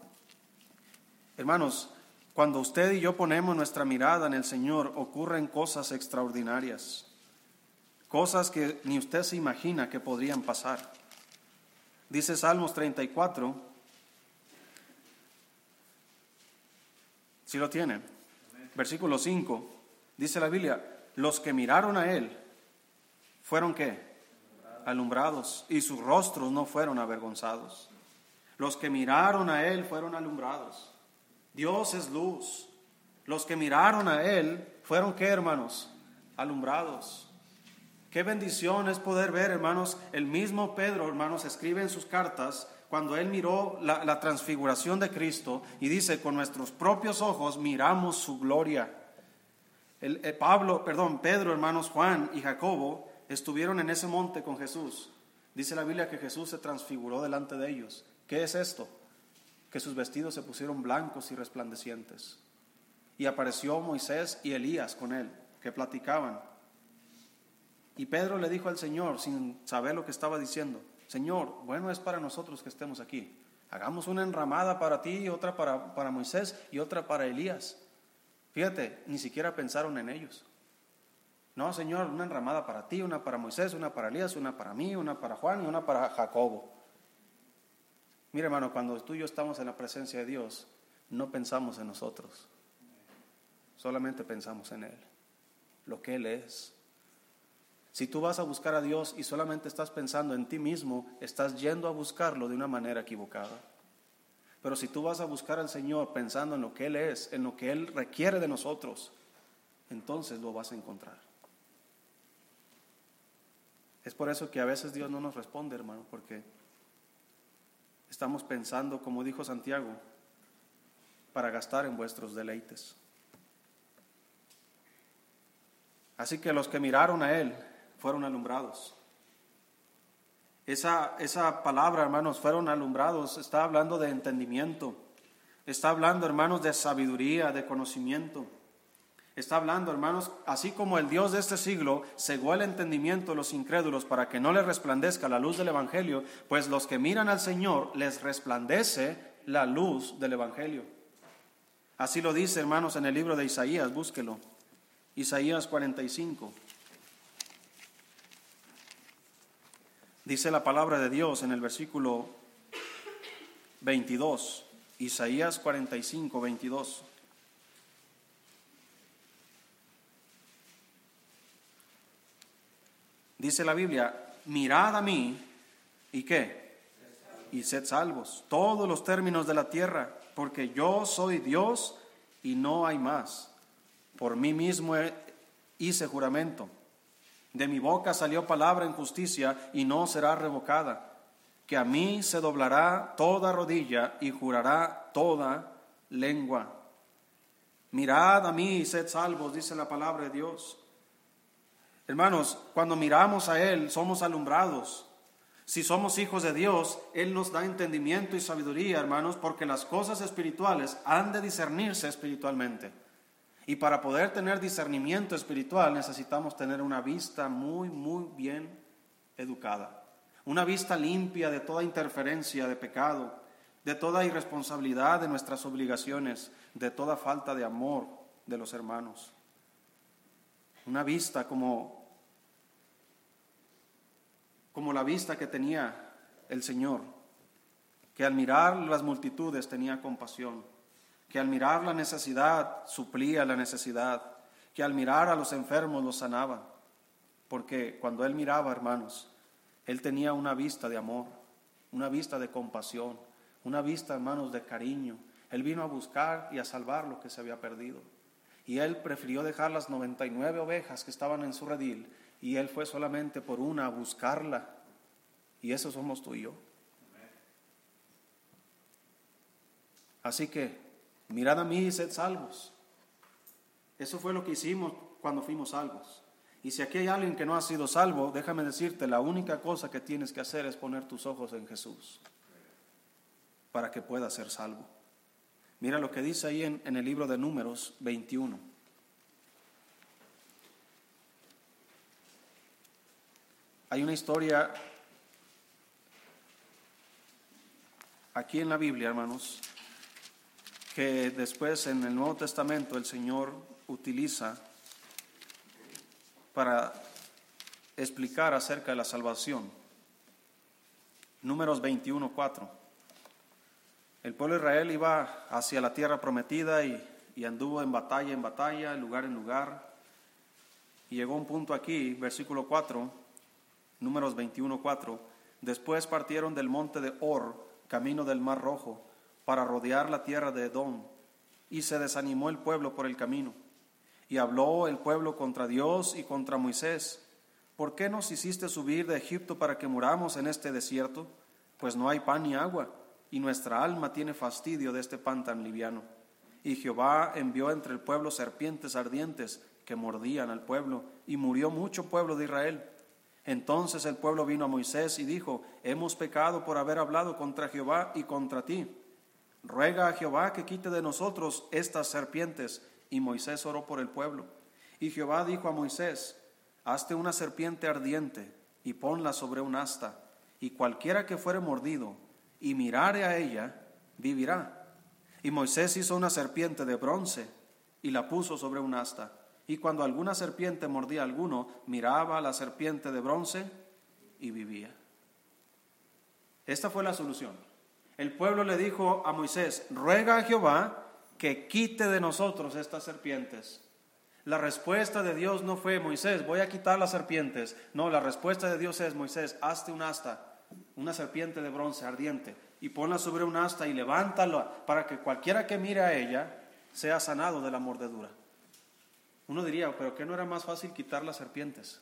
hermanos, cuando usted y yo ponemos nuestra mirada en el Señor, ocurren cosas extraordinarias, cosas que ni usted se imagina que podrían pasar. Dice Salmos 34. Si lo tiene. Versículo 5. Dice la Biblia, los que miraron a él fueron qué? Alumbrados y sus rostros no fueron avergonzados. Los que miraron a él fueron alumbrados. Dios es luz. Los que miraron a él fueron qué, hermanos? Alumbrados. Qué bendición es poder ver, hermanos, el mismo Pedro, hermanos, escribe en sus cartas cuando él miró la, transfiguración de Cristo y dice, con nuestros propios ojos miramos su gloria. El, eh, Pablo, perdón, Pedro, hermanos Juan y Jacobo estuvieron en ese monte con Jesús. Dice la Biblia que Jesús se transfiguró delante de ellos. ¿Qué es esto? Que sus vestidos se pusieron blancos y resplandecientes. Y apareció Moisés y Elías con él, que platicaban. Y Pedro le dijo al Señor, sin saber lo que estaba diciendo, Señor, bueno es para nosotros que estemos aquí. Hagamos una enramada para ti, otra para, para Moisés y otra para Elías. Fíjate, ni siquiera pensaron en ellos. No, Señor, una enramada para ti, una para Moisés, una para Elías, una para mí, una para Juan y una para Jacobo. Mira, hermano, cuando tú y yo estamos en la presencia de Dios, no pensamos en nosotros, solamente pensamos en Él, lo que Él es, si tú vas a buscar a Dios y solamente estás pensando en ti mismo, estás yendo a buscarlo de una manera equivocada. Pero si tú vas a buscar al Señor pensando en lo que Él es, en lo que Él requiere de nosotros, entonces lo vas a encontrar. Es por eso que a veces Dios no nos responde, hermano, porque estamos pensando, como dijo Santiago, para gastar en vuestros deleites. Así que los que miraron a Él fueron alumbrados. Esa, esa palabra, hermanos, fueron alumbrados, está hablando de entendimiento, está hablando, hermanos, de sabiduría, de conocimiento. Está hablando, hermanos, así como el Dios de este siglo cegó el entendimiento de los incrédulos para que no les resplandezca la luz del Evangelio, pues los que miran al Señor les resplandece la luz del Evangelio. Así lo dice, hermanos, en el libro de Isaías, búsquelo. Isaías 45. Dice la palabra de Dios en el versículo 22, Isaías 45, 22. Dice la Biblia, mirad a mí y qué? Y sed salvos, todos los términos de la tierra, porque yo soy Dios y no hay más. Por mí mismo hice juramento. De mi boca salió palabra en justicia y no será revocada. Que a mí se doblará toda rodilla y jurará toda lengua. Mirad a mí y sed salvos, dice la palabra de Dios. Hermanos, cuando miramos a Él, somos alumbrados. Si somos hijos de Dios, Él nos da entendimiento y sabiduría, hermanos, porque las cosas espirituales han de discernirse espiritualmente. Y para poder tener discernimiento espiritual necesitamos tener una vista muy, muy bien educada. Una vista limpia de toda interferencia de pecado, de toda irresponsabilidad de nuestras obligaciones, de toda falta de amor de los hermanos una vista como, como la vista que tenía el Señor, que al mirar las multitudes tenía compasión, que al mirar la necesidad suplía la necesidad, que al mirar a los enfermos los sanaba, porque cuando Él miraba, hermanos, Él tenía una vista de amor, una vista de compasión, una vista, hermanos, de cariño. Él vino a buscar y a salvar lo que se había perdido. Y él prefirió dejar las 99 ovejas que estaban en su redil y él fue solamente por una a buscarla. Y eso somos tú y yo. Así que, mirad a mí y sed salvos. Eso fue lo que hicimos cuando fuimos salvos. Y si aquí hay alguien que no ha sido salvo, déjame decirte, la única cosa que tienes que hacer es poner tus ojos en Jesús para que puedas ser salvo. Mira lo que dice ahí en, el libro de Números 21. Hay una historia aquí en la Biblia, hermanos, que después en el Nuevo Testamento el Señor utiliza para explicar acerca de la salvación. Números 21, 4. El pueblo de Israel iba hacia la tierra prometida y, anduvo en batalla en batalla, lugar en lugar. Y llegó un punto aquí, versículo 4, números 21, 4. Después partieron del monte de Or, camino del mar rojo, para rodear la tierra de Edom. Y se desanimó el pueblo por el camino. Y habló el pueblo contra Dios y contra Moisés. ¿Por qué nos hiciste subir de Egipto para que muramos en este desierto? Pues no hay pan ni agua y nuestra alma tiene fastidio de este pan tan liviano. Y Jehová envió entre el pueblo serpientes ardientes que mordían al pueblo, y murió mucho pueblo de Israel. Entonces el pueblo vino a Moisés y dijo, hemos pecado por haber hablado contra Jehová y contra ti. Ruega a Jehová que quite de nosotros estas serpientes. Y Moisés oró por el pueblo. Y Jehová dijo a Moisés, hazte una serpiente ardiente y ponla sobre un asta, y cualquiera que fuere mordido y mirare a ella, vivirá. Y Moisés hizo una serpiente de bronce y la puso sobre un asta. Y cuando alguna serpiente mordía a alguno, miraba a la serpiente de bronce y vivía. Esta fue la solución. El pueblo le dijo a Moisés, ruega a Jehová que quite de nosotros estas serpientes. La respuesta de Dios no fue, Moisés, voy a quitar las serpientes. No, la respuesta de Dios es, Moisés, hazte un asta una serpiente de bronce ardiente, y ponla sobre un asta y levántala para que cualquiera que mire a ella sea sanado de la mordedura. Uno diría, pero ¿qué no era más fácil quitar las serpientes?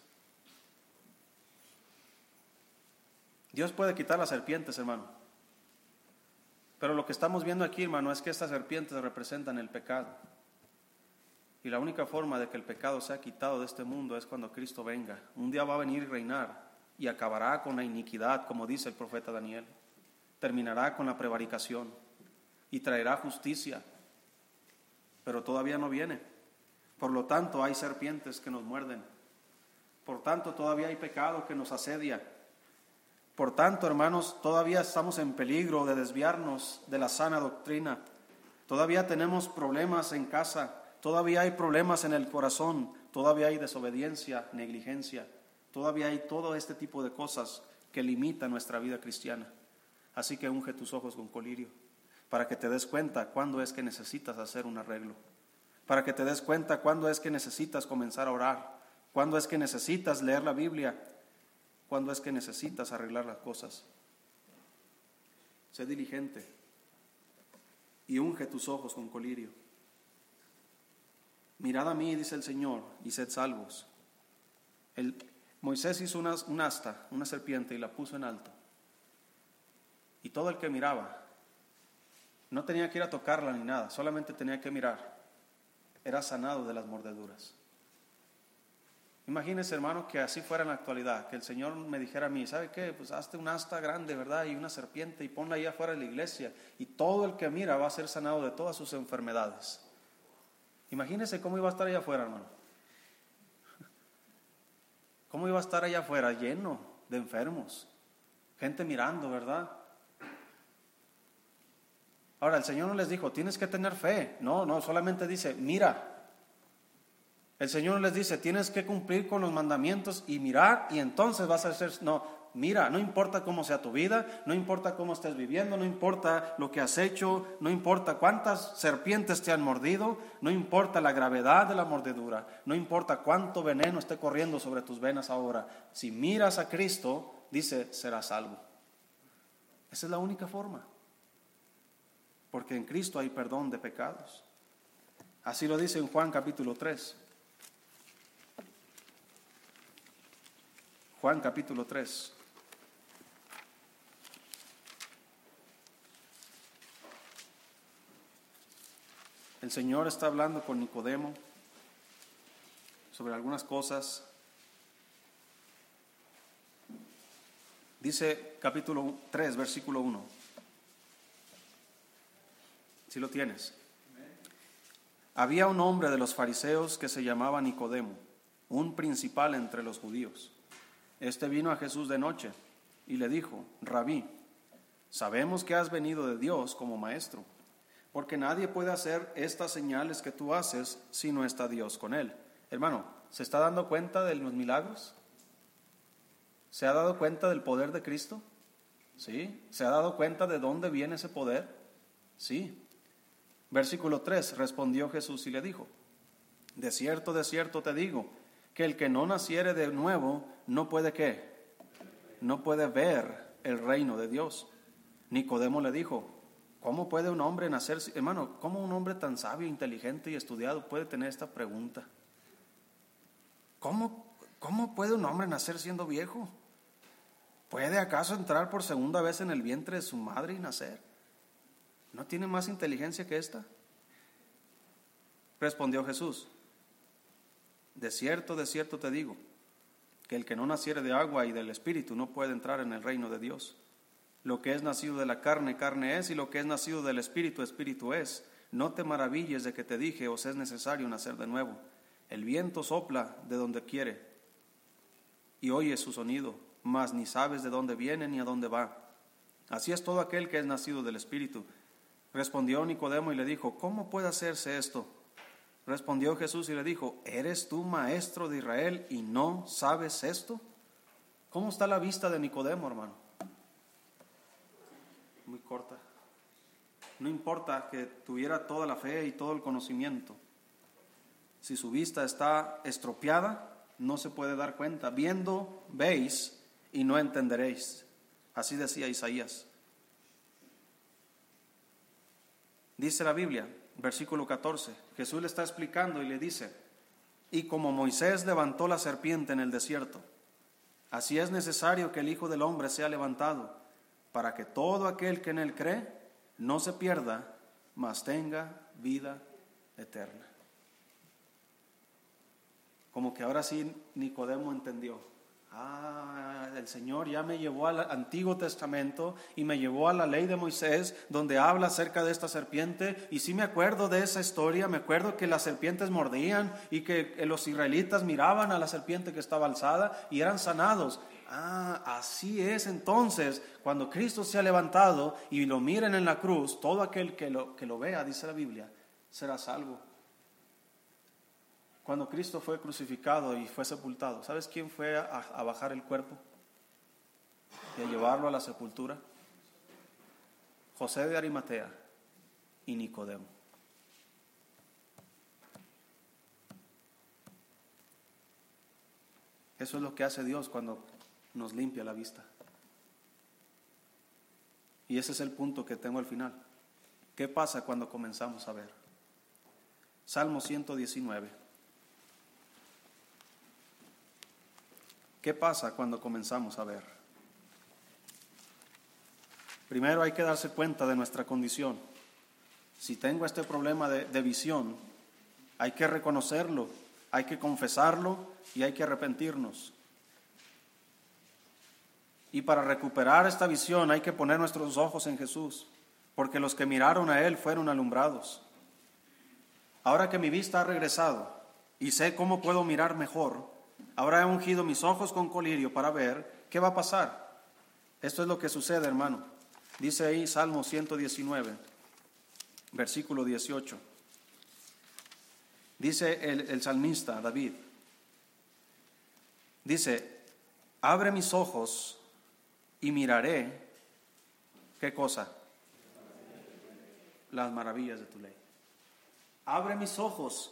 Dios puede quitar las serpientes, hermano. Pero lo que estamos viendo aquí, hermano, es que estas serpientes representan el pecado. Y la única forma de que el pecado sea quitado de este mundo es cuando Cristo venga. Un día va a venir y reinar y acabará con la iniquidad, como dice el profeta Daniel. Terminará con la prevaricación y traerá justicia, pero todavía no viene. Por lo tanto, hay serpientes que nos muerden. Por tanto, todavía hay pecado que nos asedia. Por tanto, hermanos, todavía estamos en peligro de desviarnos de la sana doctrina. Todavía tenemos problemas en casa, todavía hay problemas en el corazón, todavía hay desobediencia, negligencia, todavía hay todo este tipo de cosas que limitan nuestra vida cristiana. Así que unge tus ojos con colirio para que te des cuenta cuándo es que necesitas hacer un arreglo, para que te des cuenta cuándo es que necesitas comenzar a orar, cuándo es que necesitas leer la Biblia, cuándo es que necesitas arreglar las cosas. Sé diligente y unge tus ojos con colirio. Mirad a mí, dice el Señor, y sed salvos. El, Moisés hizo una, un asta, una serpiente, y la puso en alto. Y todo el que miraba no tenía que ir a tocarla ni nada, solamente tenía que mirar. Era sanado de las mordeduras. Imagínese, hermano, que así fuera en la actualidad, que el Señor me dijera a mí, ¿sabe qué? Pues hazte un asta grande, ¿verdad? Y una serpiente y ponla ahí afuera de la iglesia. Y todo el que mira va a ser sanado de todas sus enfermedades. Imagínese cómo iba a estar allá afuera, hermano. ¿Cómo iba a estar allá afuera? Lleno de enfermos. Gente mirando, ¿verdad? Ahora, el Señor no les dijo, tienes que tener fe. No, no, solamente dice, mira. El Señor les dice, tienes que cumplir con los mandamientos y mirar y entonces vas a ser... No, mira, no importa cómo sea tu vida, no importa cómo estés viviendo, no importa lo que has hecho, no importa cuántas serpientes te han mordido, no importa la gravedad de la mordedura, no importa cuánto veneno esté corriendo sobre tus venas ahora. Si miras a Cristo, dice, serás salvo. Esa es la única forma porque en Cristo hay perdón de pecados. Así lo dice en Juan capítulo 3. Juan capítulo 3. El Señor está hablando con Nicodemo sobre algunas cosas. Dice capítulo 3, versículo 1. Si lo tienes. Había un hombre de los fariseos que se llamaba Nicodemo, un principal entre los judíos. Este vino a Jesús de noche y le dijo, Rabí, sabemos que has venido de Dios como maestro, porque nadie puede hacer estas señales que tú haces si no está Dios con él. Hermano, ¿se está dando cuenta de los milagros? ¿Se ha dado cuenta del poder de Cristo? ¿Sí? ¿Se ha dado cuenta de dónde viene ese poder? Sí. Versículo 3, respondió Jesús y le dijo, de cierto, de cierto te digo, que el que no naciere de nuevo no puede qué, no puede ver el reino de Dios. Nicodemo le dijo, ¿cómo puede un hombre nacer, hermano, cómo un hombre tan sabio, inteligente y estudiado puede tener esta pregunta? ¿Cómo, cómo puede un hombre nacer siendo viejo? ¿Puede acaso entrar por segunda vez en el vientre de su madre y nacer? ¿No tiene más inteligencia que esta? Respondió Jesús, de cierto, de cierto te digo, que el que no naciere de agua y del Espíritu no puede entrar en el reino de Dios. Lo que es nacido de la carne, carne es, y lo que es nacido del Espíritu, Espíritu es. No te maravilles de que te dije, os es necesario nacer de nuevo. El viento sopla de donde quiere y oyes su sonido, mas ni sabes de dónde viene ni a dónde va. Así es todo aquel que es nacido del Espíritu. Respondió Nicodemo y le dijo, ¿cómo puede hacerse esto? Respondió Jesús y le dijo, ¿eres tú maestro de Israel y no sabes esto? ¿Cómo está la vista de Nicodemo, hermano? Muy corta. No importa que tuviera toda la fe y todo el conocimiento. Si su vista está estropeada, no se puede dar cuenta. Viendo, veis y no entenderéis. Así decía Isaías. Dice la Biblia, versículo 14, Jesús le está explicando y le dice, y como Moisés levantó la serpiente en el desierto, así es necesario que el Hijo del Hombre sea levantado, para que todo aquel que en él cree no se pierda, mas tenga vida eterna. Como que ahora sí Nicodemo entendió. Ah, el Señor ya me llevó al Antiguo Testamento y me llevó a la ley de Moisés, donde habla acerca de esta serpiente. Y sí me acuerdo de esa historia, me acuerdo que las serpientes mordían y que los israelitas miraban a la serpiente que estaba alzada y eran sanados. Ah, así es entonces, cuando Cristo se ha levantado y lo miren en la cruz, todo aquel que lo, que lo vea, dice la Biblia, será salvo cuando Cristo fue crucificado y fue sepultado, ¿sabes quién fue a, bajar el cuerpo y a llevarlo a la sepultura? José de Arimatea y Nicodemo. Eso es lo que hace Dios cuando nos limpia la vista. Y ese es el punto que tengo al final. ¿Qué pasa cuando comenzamos a ver? Salmo 119. ¿Qué pasa cuando comenzamos a ver? Primero hay que darse cuenta de nuestra condición. Si tengo este problema de, visión, hay que reconocerlo, hay que confesarlo y hay que arrepentirnos. Y para recuperar esta visión hay que poner nuestros ojos en Jesús, porque los que miraron a Él fueron alumbrados. Ahora que mi vista ha regresado y sé cómo puedo mirar mejor, Ahora he ungido mis ojos con colirio para ver qué va a pasar. Esto es lo que sucede, hermano. Dice ahí Salmo 119, versículo 18. Dice el, el salmista David, dice, abre mis ojos y miraré, ¿qué cosa? Las maravillas de tu ley. Abre mis ojos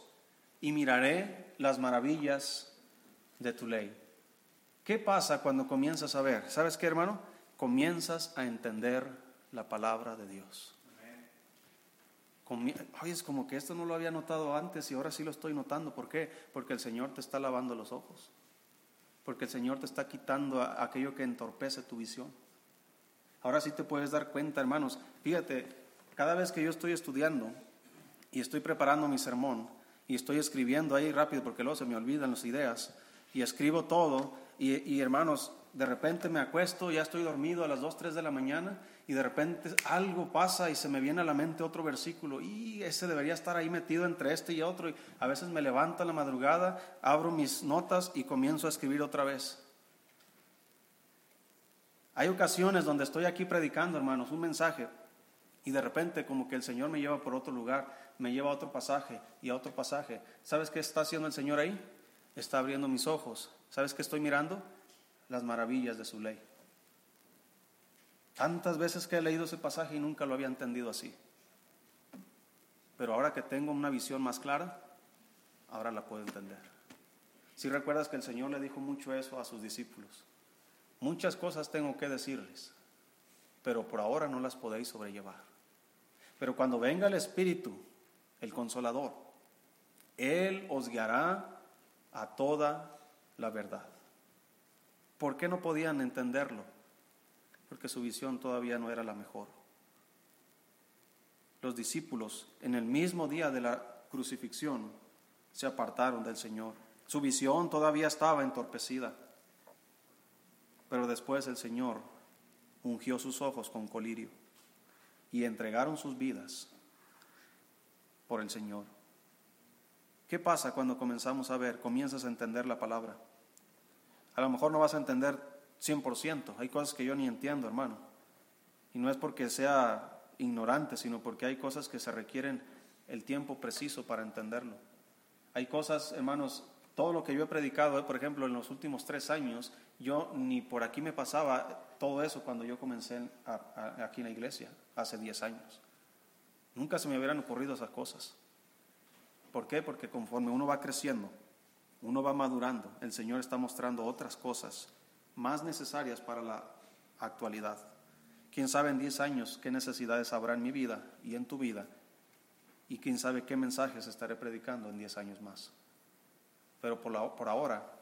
y miraré las maravillas de tu ley. ¿Qué pasa cuando comienzas a ver? ¿Sabes qué, hermano? Comienzas a entender la palabra de Dios. Oye, es como que esto no lo había notado antes y ahora sí lo estoy notando. ¿Por qué? Porque el Señor te está lavando los ojos. Porque el Señor te está quitando aquello que entorpece tu visión. Ahora sí te puedes dar cuenta, hermanos. Fíjate, cada vez que yo estoy estudiando y estoy preparando mi sermón y estoy escribiendo ahí rápido porque luego se me olvidan las ideas, y escribo todo y, hermanos, de repente me acuesto, ya estoy dormido a las 2, 3 de la mañana y de repente algo pasa y se me viene a la mente otro versículo y ese debería estar ahí metido entre este y otro y a veces me levanto la madrugada, abro mis notas y comienzo a escribir otra vez. Hay ocasiones donde estoy aquí predicando, hermanos, un mensaje y de repente como que el Señor me lleva por otro lugar, me lleva a otro pasaje y a otro pasaje. ¿Sabes qué está haciendo el Señor ahí? Está abriendo mis ojos. ¿Sabes qué estoy mirando? Las maravillas de su ley. Tantas veces que he leído ese pasaje y nunca lo había entendido así. Pero ahora que tengo una visión más clara, ahora la puedo entender. Si recuerdas que el Señor le dijo mucho eso a sus discípulos. Muchas cosas tengo que decirles, pero por ahora no las podéis sobrellevar. Pero cuando venga el Espíritu, el Consolador, Él os guiará a toda la verdad. ¿Por qué no podían entenderlo? Porque su visión todavía no era la mejor. Los discípulos en el mismo día de la crucifixión se apartaron del Señor. Su visión todavía estaba entorpecida. Pero después el Señor ungió sus ojos con colirio y entregaron sus vidas por el Señor. ¿Qué pasa cuando comenzamos a ver, comienzas a entender la palabra? A lo mejor no vas a entender 100%, hay cosas que yo ni entiendo, hermano. Y no es porque sea ignorante, sino porque hay cosas que se requieren el tiempo preciso para entenderlo. Hay cosas, hermanos, todo lo que yo he predicado, por ejemplo, en los últimos tres años, yo ni por aquí me pasaba todo eso cuando yo comencé aquí en la iglesia, hace diez años. Nunca se me hubieran ocurrido esas cosas. ¿Por qué? Porque conforme uno va creciendo, uno va madurando, el Señor está mostrando otras cosas más necesarias para la actualidad. Quién sabe en 10 años qué necesidades habrá en mi vida y en tu vida, y quién sabe qué mensajes estaré predicando en 10 años más. Pero por, por ahora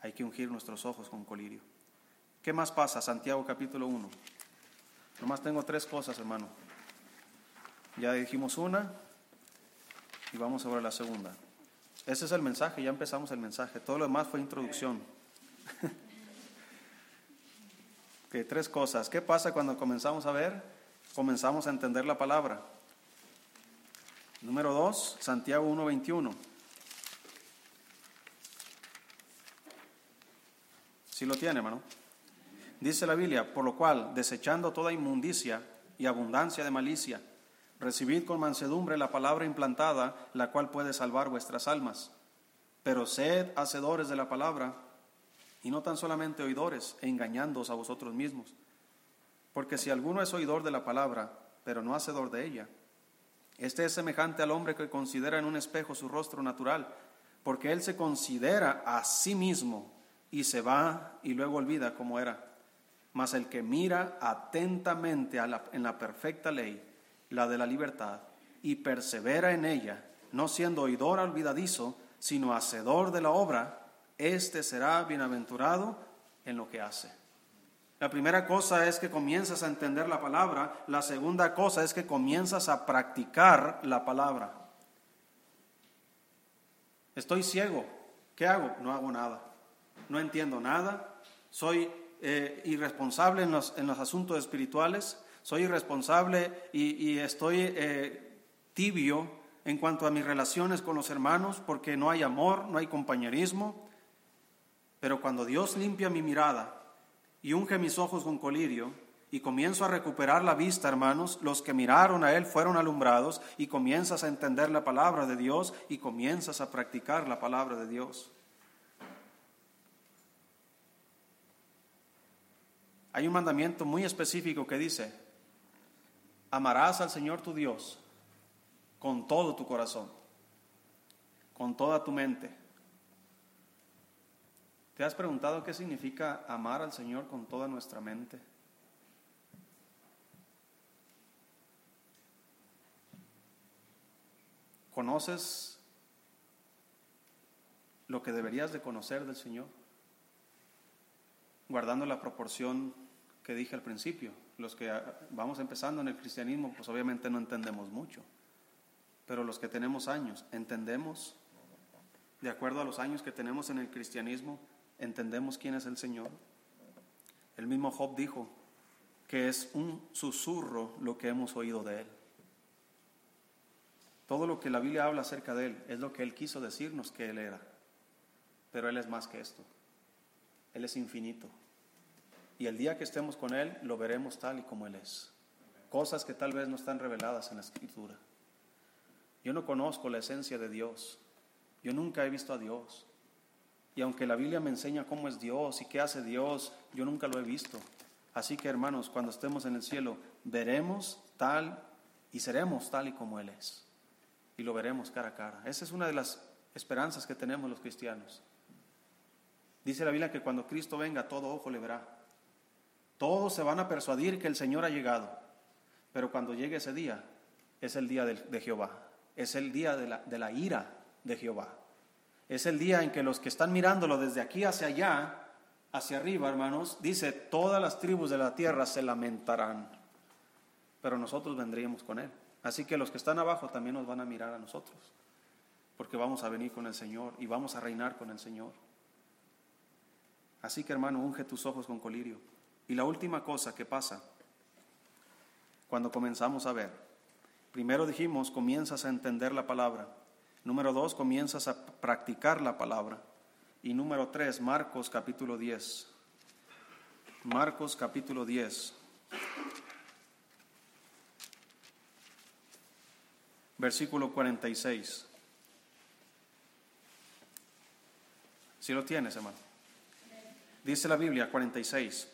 hay que ungir nuestros ojos con colirio. ¿Qué más pasa? Santiago capítulo 1. Nomás tengo tres cosas, hermano. Ya dijimos una, y vamos sobre la segunda. Ese es el mensaje, ya empezamos el mensaje. Todo lo demás fue introducción. que tres cosas. ¿Qué pasa cuando comenzamos a ver? Comenzamos a entender la palabra. Número dos, Santiago 1.21. Si lo tiene, hermano. Dice la Biblia, por lo cual, desechando toda inmundicia y abundancia de malicia, recibid con mansedumbre la palabra implantada, la cual puede salvar vuestras almas. Pero sed hacedores de la palabra, y no tan solamente oidores, e engañándoos a vosotros mismos. Porque si alguno es oidor de la palabra, pero no hacedor de ella, este es semejante al hombre que considera en un espejo su rostro natural, porque él se considera a sí mismo y se va y luego olvida cómo era. Mas el que mira atentamente en la perfecta ley, la de la libertad, y persevera en ella, no siendo oidor olvidadizo, sino hacedor de la obra, éste será bienaventurado en lo que hace. La primera cosa es que comienzas a entender la palabra, la segunda cosa es que comienzas a practicar la palabra. Estoy ciego, ¿qué hago? No hago nada no entiendo nada, soy eh, irresponsable en los, en los, asuntos espirituales, soy irresponsable y, estoy eh, tibio en cuanto a mis relaciones con los hermanos porque no hay amor, no hay compañerismo. Pero cuando Dios limpia mi mirada y unge mis ojos con colirio, y comienzo a recuperar la vista, hermanos, los que miraron a Él fueron alumbrados y comienzas a entender la palabra de Dios y comienzas a practicar la palabra de Dios. Hay un mandamiento muy específico que dice, amarás al Señor tu Dios con todo tu corazón, con toda tu mente. ¿Te has preguntado qué significa amar al Señor con toda nuestra mente? ¿Conoces lo que deberías de conocer del Señor? Guardando la proporción que dije al principio. Los que vamos empezando en el cristianismo, pues obviamente no entendemos mucho. Pero los que tenemos años, entendemos, de acuerdo a los años que tenemos en el cristianismo, entendemos quién es el Señor. El mismo Job dijo que es un susurro lo que hemos oído de Él. Todo lo que la Biblia habla acerca de Él es lo que Él quiso decirnos que Él era. Pero Él es más que esto. Él es infinito. Y el día que estemos con Él, lo veremos tal y como Él es. Cosas que tal vez no están reveladas en la Escritura. Yo no conozco la esencia de Dios. Yo nunca he visto a Dios. Y aunque la Biblia me enseña cómo es Dios y qué hace Dios, yo nunca lo he visto. Así que hermanos, cuando estemos en el cielo, veremos tal y seremos tal y como Él es. Y lo veremos cara a cara. Esa es una de las esperanzas que tenemos los cristianos. Dice la Biblia que cuando Cristo venga, todo ojo le verá. Todos se van a persuadir que el Señor ha llegado, pero cuando llegue ese día, es el día de, Jehová, es el día de la, de la ira de Jehová. Es el día en que los que están mirándolo desde aquí hacia allá, hacia arriba, hermanos, dice, todas las tribus de la tierra se lamentarán, pero nosotros vendríamos con Él. Así que los que están abajo también nos van a mirar a nosotros, porque vamos a venir con el Señor y vamos a reinar con el Señor. Así que hermano, unge tus ojos con colirio. Y la última cosa que pasa cuando comenzamos a ver, primero dijimos, comienzas a entender la palabra. Número dos, comienzas a practicar la palabra. Y número tres, Marcos capítulo 10. Marcos capítulo 10. Versículo 46. Si lo tienes, hermano. Dice la Biblia 46.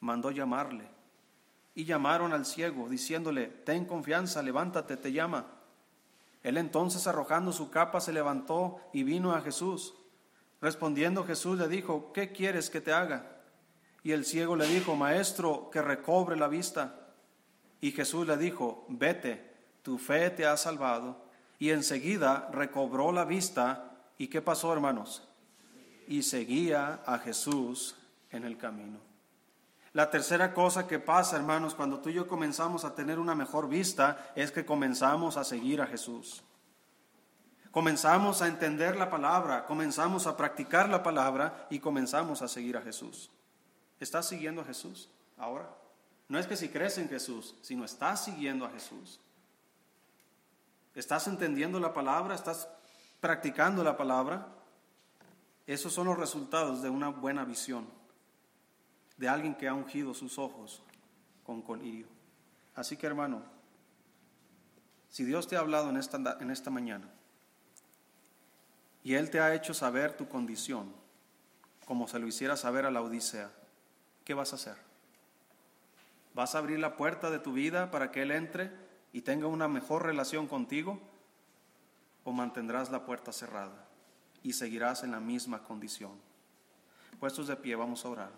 mandó llamarle. Y llamaron al ciego, diciéndole, ten confianza, levántate, te llama. Él entonces, arrojando su capa, se levantó y vino a Jesús. Respondiendo Jesús le dijo, ¿qué quieres que te haga? Y el ciego le dijo, Maestro, que recobre la vista. Y Jesús le dijo, vete, tu fe te ha salvado. Y enseguida recobró la vista. ¿Y qué pasó, hermanos? Y seguía a Jesús en el camino. La tercera cosa que pasa, hermanos, cuando tú y yo comenzamos a tener una mejor vista, es que comenzamos a seguir a Jesús. Comenzamos a entender la palabra, comenzamos a practicar la palabra y comenzamos a seguir a Jesús. ¿Estás siguiendo a Jesús ahora? No es que si crees en Jesús, sino estás siguiendo a Jesús. ¿Estás entendiendo la palabra? ¿Estás practicando la palabra? Esos son los resultados de una buena visión, de alguien que ha ungido sus ojos con colirio. Así que hermano, si Dios te ha hablado en esta, en esta mañana y Él te ha hecho saber tu condición, como se lo hiciera saber a la Odisea, ¿qué vas a hacer? ¿Vas a abrir la puerta de tu vida para que Él entre y tenga una mejor relación contigo? ¿O mantendrás la puerta cerrada y seguirás en la misma condición? Puestos de pie, vamos a orar.